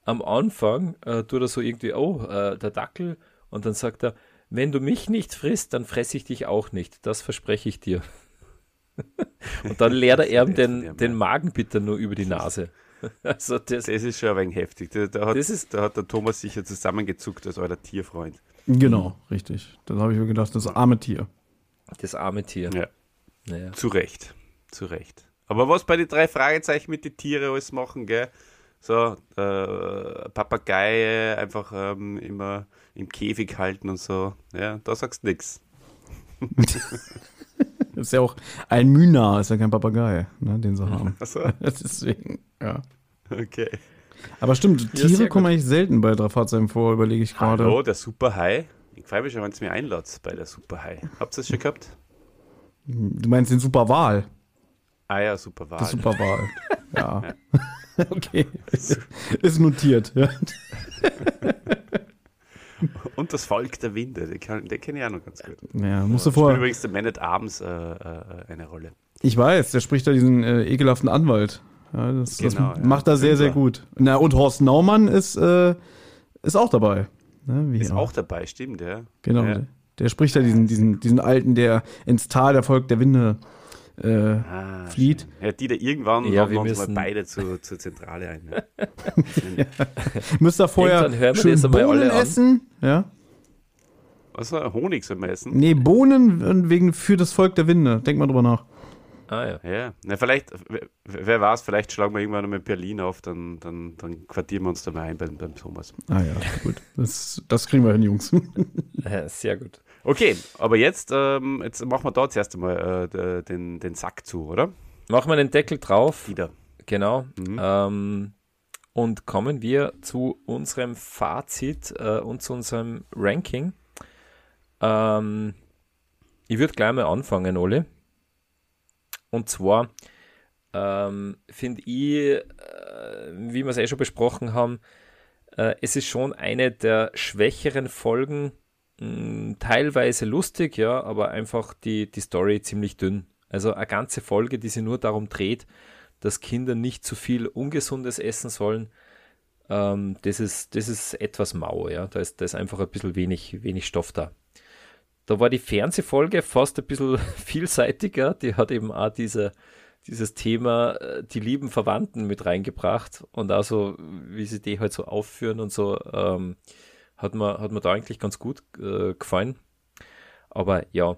am Anfang, äh, tut er so irgendwie, oh, äh, der Dackel, und dann sagt er, wenn du mich nicht frisst, dann fresse ich dich auch nicht. Das verspreche ich dir. <laughs> und dann leert er ihm den, den. Magen bitte nur über die Nase. <laughs> also das, Das ist schon ein wenig heftig. Da, da, hat, Das ist- da hat der Thomas sicher zusammengezuckt als euer Tierfreund. Genau, richtig. Dann habe ich mir gedacht, das arme Tier. das arme Tier. Ja. Naja. Zu Recht. Zu Recht. Aber was bei den drei Fragezeichen mit den Tieren alles machen, gell? So, äh, Papageie einfach ähm, immer im Käfig halten und so. Ja, da sagst du nichts. <laughs> Das ist ja auch ein Mühnar, ist ja kein Papagei, ne, den sie haben. Achso, <laughs> Deswegen, ja. okay. Aber stimmt, Ja, Tiere kommen eigentlich selten bei drei Fahrzeugen vor, überlege ich gerade. Hallo, der Superhai. Ich freue mich schon, wenn es mir einladet bei der Superhai. Habt ihr das schon gehabt? Du meinst den Superwal? Ah <laughs> ja, Superwahl. Das <laughs> Superwal. ja. okay. Ist notiert. Ja. Und das Volk der Winde, den, kenne ich auch noch ganz gut. ja musst du Spielt vor. übrigens der Man at Arms äh, äh, eine Rolle. Ich weiß, der spricht da diesen äh, ekelhaften Anwalt. Ja, das Genau, das ja. macht er sehr, sehr gut. Na, und Horst Naumann ist, äh, ist auch dabei. Ne, wie Ist auch. auch dabei, stimmt, ja. Genau. Ja. Der spricht da diesen, diesen, diesen Alten, der ins Tal der Volk der Winde äh, Ah, flieht. Ja, die da irgendwann Ja, wir uns müssen- mal beide zu, zur Zentrale ein. Ja. <laughs> Müsst ihr vorher schön Bohnen an. essen. Ja? Was war Honig soll man essen? Nee, Bohnen wegen für das Volk der Winde. Denk mal drüber nach. Ah ja. Ja, na, vielleicht, wer, wer weiß, vielleicht schlagen wir irgendwann mal Berlin auf, dann, dann, dann quartieren wir uns da mal ein beim, beim Thomas. Ah ja, gut. Das, das kriegen wir hin, Jungs. <laughs> Äh, Sehr gut. Okay, aber jetzt, ähm, jetzt machen wir da zuerst einmal äh, de- den, den Sack zu, oder? Machen wir den Deckel drauf. Wieder. Genau. Mhm. Ähm, und kommen wir zu unserem Fazit äh, und zu unserem Ranking. Ähm, ich würde gleich mal anfangen, Ole. Und zwar ähm, finde ich, äh, wie wir es eh schon besprochen haben, äh, es ist schon eine der schwächeren Folgen, teilweise lustig, ja, aber einfach die, die Story ziemlich dünn. Also eine ganze Folge, die sich nur darum dreht, dass Kinder nicht zu viel Ungesundes essen sollen. Ähm, das, ist, das ist etwas mau, ja. Da ist, da ist einfach ein bisschen wenig, wenig Stoff da. Da war die Fernsehfolge fast ein bisschen <laughs> vielseitiger. Die hat eben auch diese, dieses Thema, äh, die lieben Verwandten mit reingebracht und auch so, wie sie die halt so aufführen und so, ähm, hat, mir, hat mir da eigentlich ganz gut äh, gefallen. Aber ja,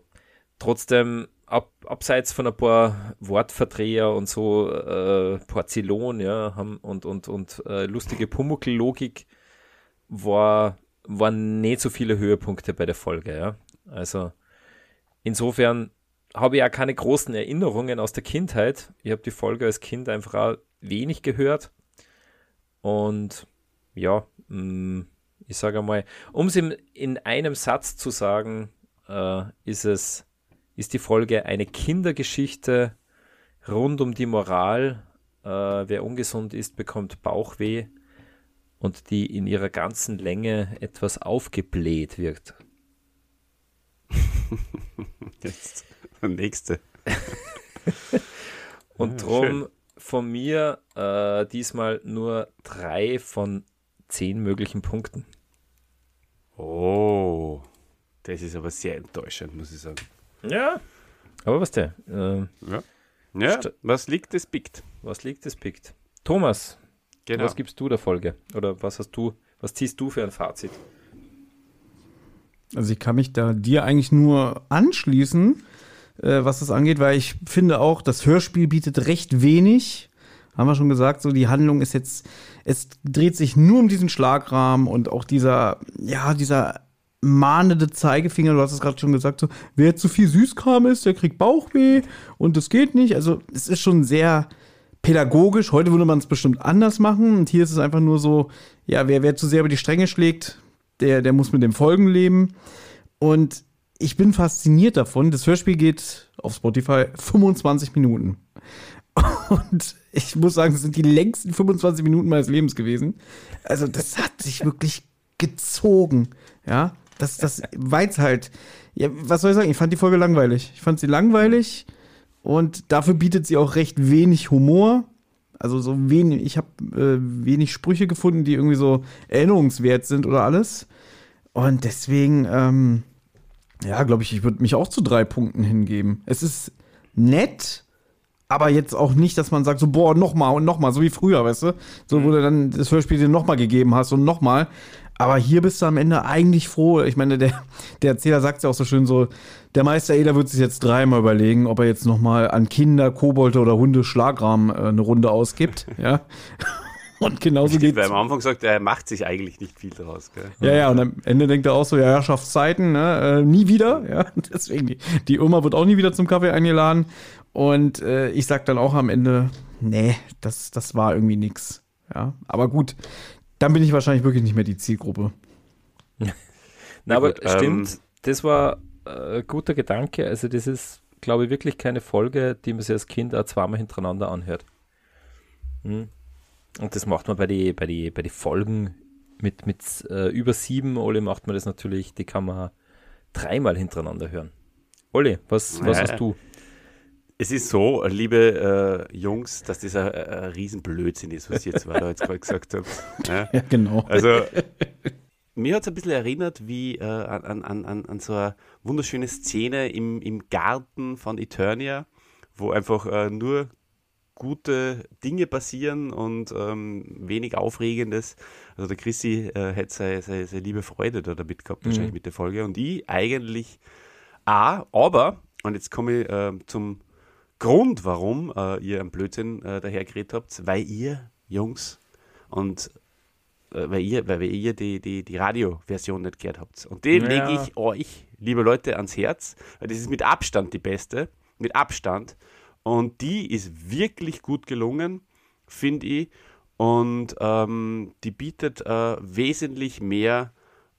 trotzdem ab, abseits von ein paar Wortverdreher und so äh, Porzellan, ja, haben, und, und, und äh, lustige Pumuckl-Logik war, waren nicht so viele Höhepunkte bei der Folge, ja. Also insofern habe ich auch keine großen Erinnerungen aus der Kindheit. Ich habe die Folge als Kind einfach auch wenig gehört. Und ja, mh, mm, ich sage mal, um es in einem Satz zu sagen, äh, ist es ist die Folge eine Kindergeschichte rund um die Moral. Äh, wer ungesund ist, bekommt Bauchweh und die in ihrer ganzen Länge etwas aufgebläht wirkt. <laughs> Jetzt der nächste. <laughs> und ja, drum schön. von mir äh, diesmal nur drei von zehn möglichen Punkten. Oh, das ist aber sehr enttäuschend, muss ich sagen. Ja. Aber was der? Äh, ja. ja was liegt, es pickt. Was liegt, es pickt. Thomas, genau. was gibst du der Folge? Oder was hast du, was ziehst du für ein Fazit? Also ich kann mich da dir eigentlich nur anschließen, äh, was das angeht, weil ich finde auch, das Hörspiel bietet recht wenig. Haben wir schon gesagt, so die Handlung ist jetzt, es dreht sich nur um diesen Schlagrahmen und auch dieser, ja, dieser mahnende Zeigefinger, du hast es gerade schon gesagt, so, wer zu viel Süßkram ist, der kriegt Bauchweh und das geht nicht. Also es ist schon sehr pädagogisch. Heute würde man es bestimmt anders machen. Und hier ist es einfach nur so, ja, wer, wer zu sehr über die Stränge schlägt, der, der muss mit dem Folgen leben. Und ich bin fasziniert davon. Das Hörspiel geht auf Spotify 25 Minuten. Und ich muss sagen, das sind die längsten 25 Minuten meines Lebens gewesen. Also, das hat sich wirklich gezogen. Ja, das, das weiß halt. Ja, was soll ich sagen? Ich fand die Folge langweilig. Ich fand sie langweilig und dafür bietet sie auch recht wenig Humor. Also so wenig, ich habe äh, wenig Sprüche gefunden, die irgendwie so erinnerungswert sind oder alles. Und deswegen, ähm, ja, glaube ich, ich würde mich auch zu drei Punkten hingeben. Es ist nett, aber jetzt auch nicht, dass man sagt, so, boah, nochmal und nochmal, so wie früher, weißt du? So, wo mhm. du dann das Hörspiel dir nochmal gegeben hast und nochmal. Aber hier bist du am Ende eigentlich froh. Ich meine, der, der Erzähler sagt ja auch so schön so, der Meister Eder wird sich jetzt dreimal überlegen, ob er jetzt nochmal an Kinder, Kobolde oder Hunde Schlagrahmen äh, eine Runde ausgibt. ja. Und genauso geht es. am Anfang sagt er, macht sich eigentlich nicht viel daraus. Gell? Ja, ja, und am Ende denkt er auch so, ja, Herrschaftszeiten, ne, äh, nie wieder. <laughs> Ja, deswegen, die, die Oma wird auch nie wieder zum Kaffee eingeladen. Und äh, ich sag dann auch am Ende, nee, das, das war irgendwie nix. Ja, aber gut, dann bin ich wahrscheinlich wirklich nicht mehr die Zielgruppe. <laughs> Na, aber gut, stimmt, ähm, das war ein äh, guter Gedanke. Also, das ist, glaube ich, wirklich keine Folge, die man sich als Kind auch zweimal hintereinander anhört. Hm. Und das macht man bei den bei die, bei die Folgen mit, mit äh, über sieben, Olli, macht man das natürlich, die kann man dreimal hintereinander hören. Olli, was, was hast du? Es ist so, liebe äh, Jungs, dass das ein, ein Riesenblödsinn ist, was ihr zwei da jetzt gerade gesagt habt. <laughs> Ja, ja genau. Also, mir hat es ein bisschen erinnert wie äh, an, an, an, an so eine wunderschöne Szene im, im Garten von Eternia, wo einfach äh, nur gute Dinge passieren und ähm, wenig Aufregendes. Also der Chrissy äh, hätte seine, seine, seine, liebe Freude da damit gehabt, wahrscheinlich mhm. mit der Folge. Und ich eigentlich auch, aber, und jetzt komme ich äh, zum Grund, warum äh, ihr einen Blödsinn äh, dahergeredet habt, weil ihr, Jungs, und äh, weil ihr, weil ihr die, die, die Radioversion nicht gehört habt. Und den ja. lege ich euch, liebe Leute, ans Herz, weil das ist mit Abstand die beste, mit Abstand. Und die ist wirklich gut gelungen, finde ich. und ähm, die bietet äh, wesentlich mehr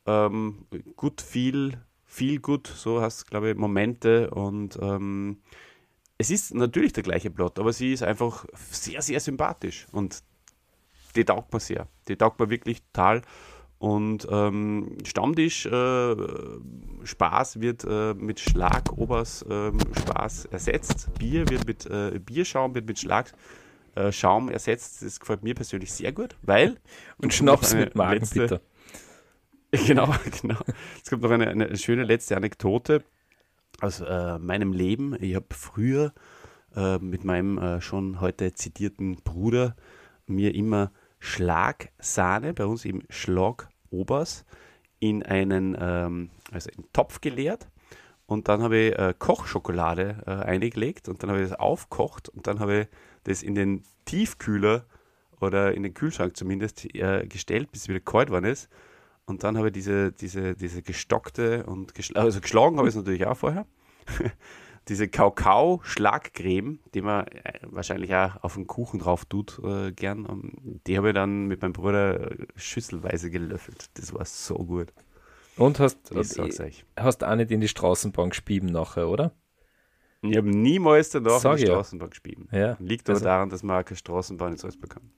ähm, gut viel, viel gut, so hast glaube ich, Momente und ähm, es ist natürlich der gleiche Plot, aber sie ist einfach sehr, sehr sympathisch und die taugt mir sehr. Die taugt mir wirklich total. Und ähm, Stammtisch äh, Spaß wird äh, mit Schlagobers äh, Spaß ersetzt. Bier wird mit äh, Bierschaum wird mit Schlagschaum ersetzt. Das gefällt mir persönlich sehr gut, weil und Schnaps mit Magenbitter. <laughs> Genau, genau. Es kommt noch eine, eine schöne letzte Anekdote aus äh, meinem Leben. Ich habe früher äh, mit meinem äh, schon heute zitierten Bruder mir immer Schlagsahne, bei uns eben Schlagobers, in einen ähm, also in Topf geleert. Und dann habe ich äh, Kochschokolade äh, eingelegt und dann habe ich das aufkocht und dann habe ich das in den Tiefkühler oder in den Kühlschrank zumindest äh, gestellt, bis es wieder kalt worden ist. Und dann habe ich diese, diese, diese gestockte und geschl also geschlagen habe ich es natürlich auch vorher. <laughs> diese Kakao-Schlagcreme, die man äh, wahrscheinlich auch auf den Kuchen drauf tut, äh, gern. Ähm, die habe ich dann mit meinem Bruder äh, schüsselweise gelöffelt. Das war so gut. Und hast, hast auch nicht in die Straßenbahn gespieben nachher, oder? Ich habe niemals danach Sag in die Straßenbahn gespieben. Ja. Liegt aber also, daran, dass man keine Straßenbahn in Salzburg kann.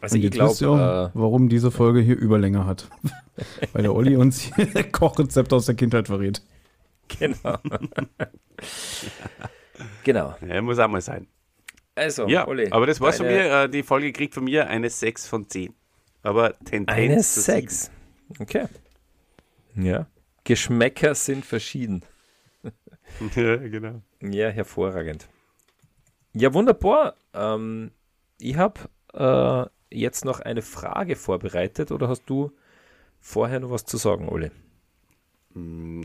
Also Und ich glaube, äh, warum diese Folge hier Überlänge hat. <laughs> Weil der Olli uns <laughs> hier Kochrezepte aus der Kindheit verrät. <laughs> Genau. genau. Ja, muss auch mal sein. Also, ja, Olli, aber das war von mir. Äh, die Folge kriegt von mir eine 6 von 10. Aber Tendenz Eine 6. Okay. Ja. Geschmäcker sind verschieden. <laughs> ja, genau. Ja, hervorragend. Ja, wunderbar. Ähm, ich habe äh, jetzt noch eine Frage vorbereitet oder hast du vorher noch was zu sagen, Ole? Mm,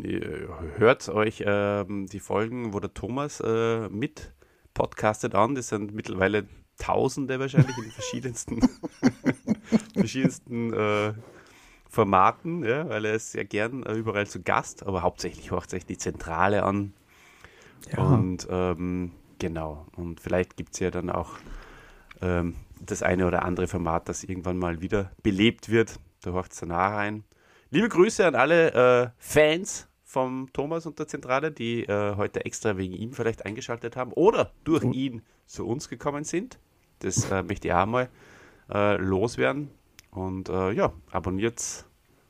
hört euch ähm, die Folgen, wo der Thomas äh, mit podcastet an. Das sind mittlerweile Tausende wahrscheinlich in verschiedensten, <laughs> verschiedensten äh, Formaten, ja, weil er ist sehr gern äh, überall zu Gast, aber hauptsächlich hört sich die Zentrale an. Ja. Und ähm, genau, und vielleicht gibt es ja dann auch ähm, das eine oder andere Format, das irgendwann mal wieder belebt wird. Da hört es danach rein. Liebe Grüße an alle äh, Fans vom Thomas und der Zentrale, die äh, heute extra wegen ihm vielleicht eingeschaltet haben oder durch ihn zu uns gekommen sind. Das äh, möchte ich auch mal äh, loswerden. Und äh, ja, abonniert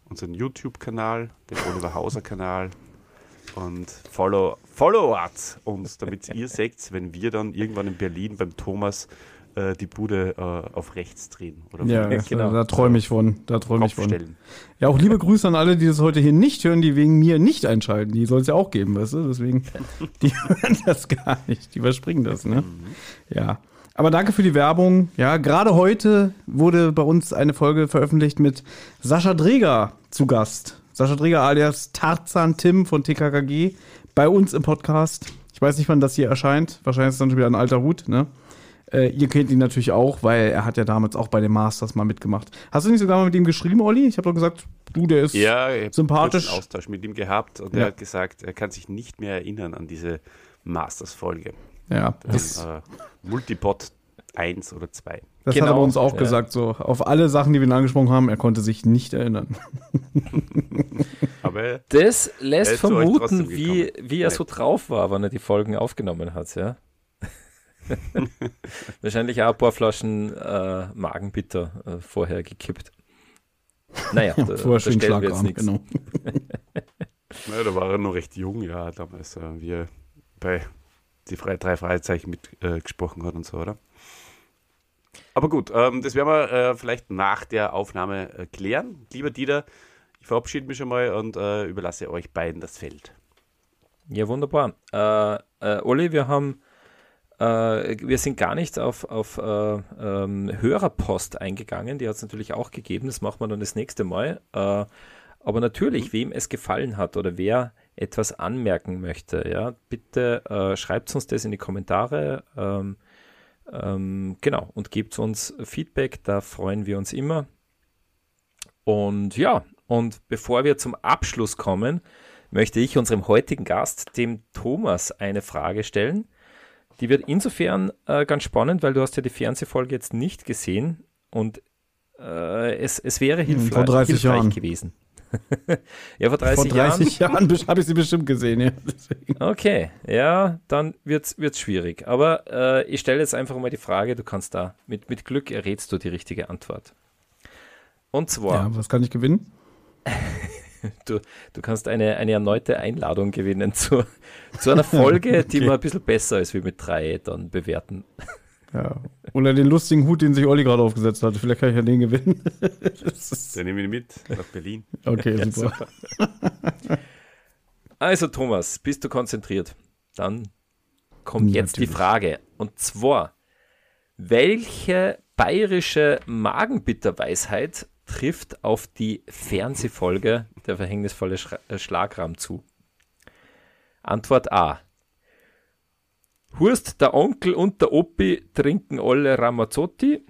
unseren YouTube-Kanal, den Oliver Hauser-Kanal und follow, follow uns, damit ihr <laughs> seht, wenn wir dann irgendwann in Berlin beim Thomas äh, die Bude äh, auf rechts drehen. Oder ja, das, genau. da träume ich von. Da träume ich von. Ja, auch liebe Grüße an alle, die das heute hier nicht hören, die wegen mir nicht einschalten. Die soll es ja auch geben, weißt du? Deswegen, <laughs> die hören das gar nicht. Die überspringen das, ne? Mhm. Ja. Aber danke für die Werbung. Ja, gerade heute wurde bei uns eine Folge veröffentlicht mit Sascha Dreger zu Gast. Sascha Dreger alias Tarzan Tim von TKKG bei uns im Podcast. Ich weiß nicht, wann das hier erscheint. Wahrscheinlich ist es dann schon wieder ein alter Hut, ne? Äh, ihr kennt ihn natürlich auch, weil er hat ja damals auch bei den Masters mal mitgemacht. Hast du nicht sogar mal mit ihm geschrieben, Olli? Ich habe doch gesagt, du, der ist ja, sympathisch. einen Austausch mit ihm gehabt und ja. er hat gesagt, er kann sich nicht mehr erinnern an diese Masters-Folge. Ja. Das, äh, Multipod 1 oder 2. Das genau, hat er uns auch ja. gesagt, so auf alle Sachen, die wir ihn angesprochen haben, er konnte sich nicht erinnern. Aber das lässt vermuten, wie, wie er so drauf war, wann er die Folgen aufgenommen hat, ja. <laughs> Wahrscheinlich auch ein paar Flaschen äh, Magenbitter äh, vorher gekippt. Naja, da, vorher schön stellen wir jetzt nichts. Genau. <laughs> naja, da war er noch recht jung, ja, damals, äh, wie er bei die drei, drei Fragezeichen mitgesprochen äh, hat und so, oder? Aber gut, ähm, das werden wir äh, vielleicht nach der Aufnahme äh, klären. Lieber Dieter, ich verabschiede mich schon mal und äh, überlasse euch beiden das Feld. Ja, wunderbar. Äh, äh, Olli, wir haben wir sind gar nicht auf, auf äh, ähm, Hörerpost eingegangen, die hat es natürlich auch gegeben, das machen wir dann das nächste Mal. Äh, aber natürlich, mhm. wem es gefallen hat oder wer etwas anmerken möchte, ja, bitte äh, schreibt uns das in die Kommentare. Ähm, ähm, genau, und gebt uns Feedback, da freuen wir uns immer. Und ja, und bevor wir zum Abschluss kommen, möchte ich unserem heutigen Gast, dem Thomas, eine Frage stellen. Die wird insofern äh, ganz spannend, weil du hast ja die Fernsehfolge jetzt nicht gesehen. und äh, es, es wäre hilfreich, vor 30 hilfreich Jahren. gewesen. <laughs> ja, vor 30, Vor 30 Jahren. Jahren, habe ich sie bestimmt gesehen, ja. <laughs> Okay, ja, dann wird's wird's schwierig. Aber äh, ich stelle jetzt einfach mal die Frage, du kannst da, mit, mit Glück errätst du die richtige Antwort. Und zwar, Ja, was kann ich gewinnen? <laughs> <laughs> du, du kannst eine, eine erneute Einladung gewinnen zu, zu einer Folge, <laughs> die Okay. mal ein bisschen besser ist, wie mit drei dann bewerten. Ja. Oder den lustigen Hut, den sich Olli gerade aufgesetzt hat. Vielleicht kann ich ja den gewinnen. <laughs> Dann nehme ich ihn mit nach Berlin. okay, super. Also Thomas, bist du konzentriert? Dann kommt jetzt die Natürlich. Frage. Und zwar, welche bayerische Magenbitterweisheit trifft auf die Fernsehfolge Der verhängnisvolle Schra äh, zu? Antwort A. Hurst, der Onkel und der Opi trinken alle Ramazzotti.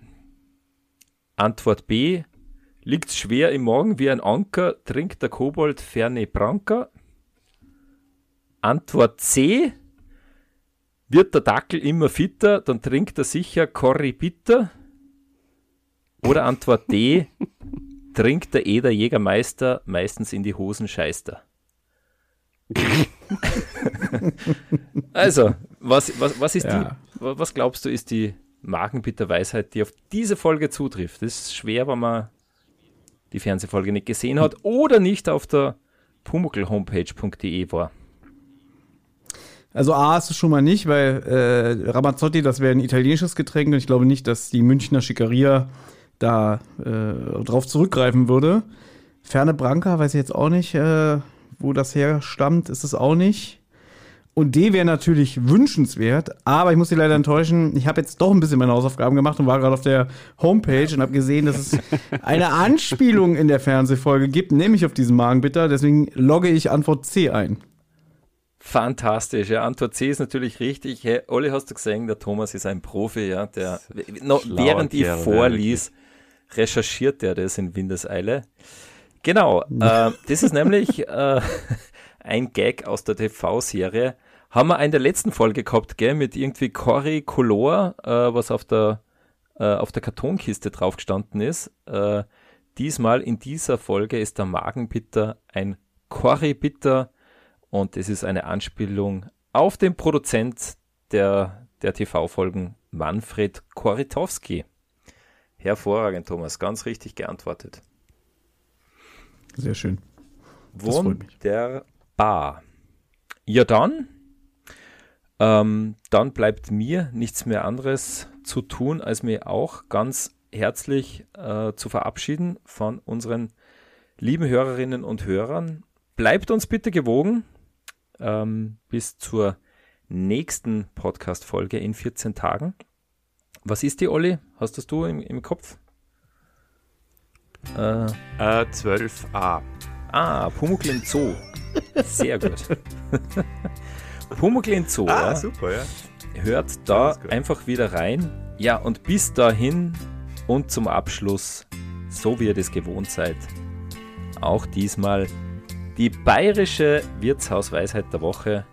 Antwort B. Liegt's schwer im Magen wie ein Anker, trinkt der Kobold Ferne Branca. Antwort C. Wird der Dackel immer fitter, dann trinkt er sicher Corri Bitter. Oder Antwort D. trinkt der Eder Jägermeister meistens in die Hosen scheißter. <laughs> also, was, was, was ist Ja. die, wa- was glaubst du, ist die Magenbitterweisheit, die auf diese Folge zutrifft? Das ist schwer, wenn man die Fernsehfolge nicht gesehen hat oder nicht auf der pumuckl-homepage.de war. Also A ist es schon mal nicht, weil äh, Ramazzotti, das wäre ein italienisches Getränk und ich glaube nicht, dass die Münchner Schickeria da äh, drauf zurückgreifen würde. Ferne Branca, weiß ich jetzt auch nicht, äh, wo das herstammt, ist es auch nicht. Und D wäre natürlich wünschenswert, aber ich muss Sie leider enttäuschen, ich habe jetzt doch ein bisschen meine Hausaufgaben gemacht und war gerade auf der Homepage und habe gesehen, dass es <laughs> eine Anspielung in der Fernsehfolge gibt, nämlich auf diesen Magenbitter. Deswegen logge ich Antwort C ein. Fantastisch, ja. Antwort C ist natürlich richtig. Hey, Olli, hast du gesehen, der Thomas ist ein Profi, ja, der, noch, während ich vorlies, recherchiert er das in Windeseile. Genau, äh, das ist nämlich <laughs> äh, ein Gag aus der TV-Serie. Haben wir in der letzten Folge gehabt, gell, mit irgendwie Cory Color, äh, was auf der, äh, auf der Kartonkiste drauf gestanden ist. Äh, diesmal in dieser Folge ist der Magenbitter ein Cory-Bitter und es ist eine Anspielung auf den Produzent der, der TV-Folgen, Manfred Koritowski. Hervorragend, Thomas, ganz richtig geantwortet. Sehr schön. Wunderbar. Ja, dann, ähm, dann bleibt mir nichts mehr anderes zu tun, als mir auch ganz herzlich äh, zu verabschieden von unseren lieben Hörerinnen und Hörern. Bleibt uns bitte gewogen ähm, bis zur nächsten Podcast-Folge in 14 Tagen. Was ist die, Olli? Hast das du im, im Kopf? Äh, Äh, 12a. Ah, Pumuckl im Zoo. Sehr gut. Pumuckl im Zoo. Ah, ja. super, ja. Hört da einfach wieder rein. Ja, und bis dahin und zum Abschluss, so wie ihr das gewohnt seid, auch diesmal die bayerische Wirtshausweisheit der Woche.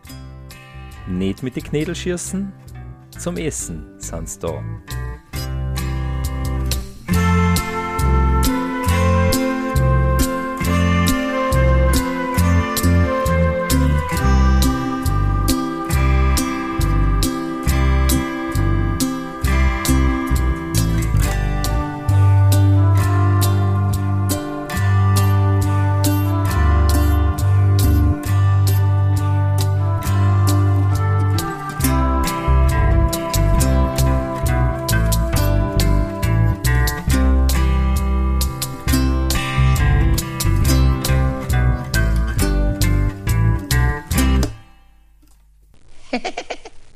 Nicht mit die Knädel schießen, zum Essen sind's da.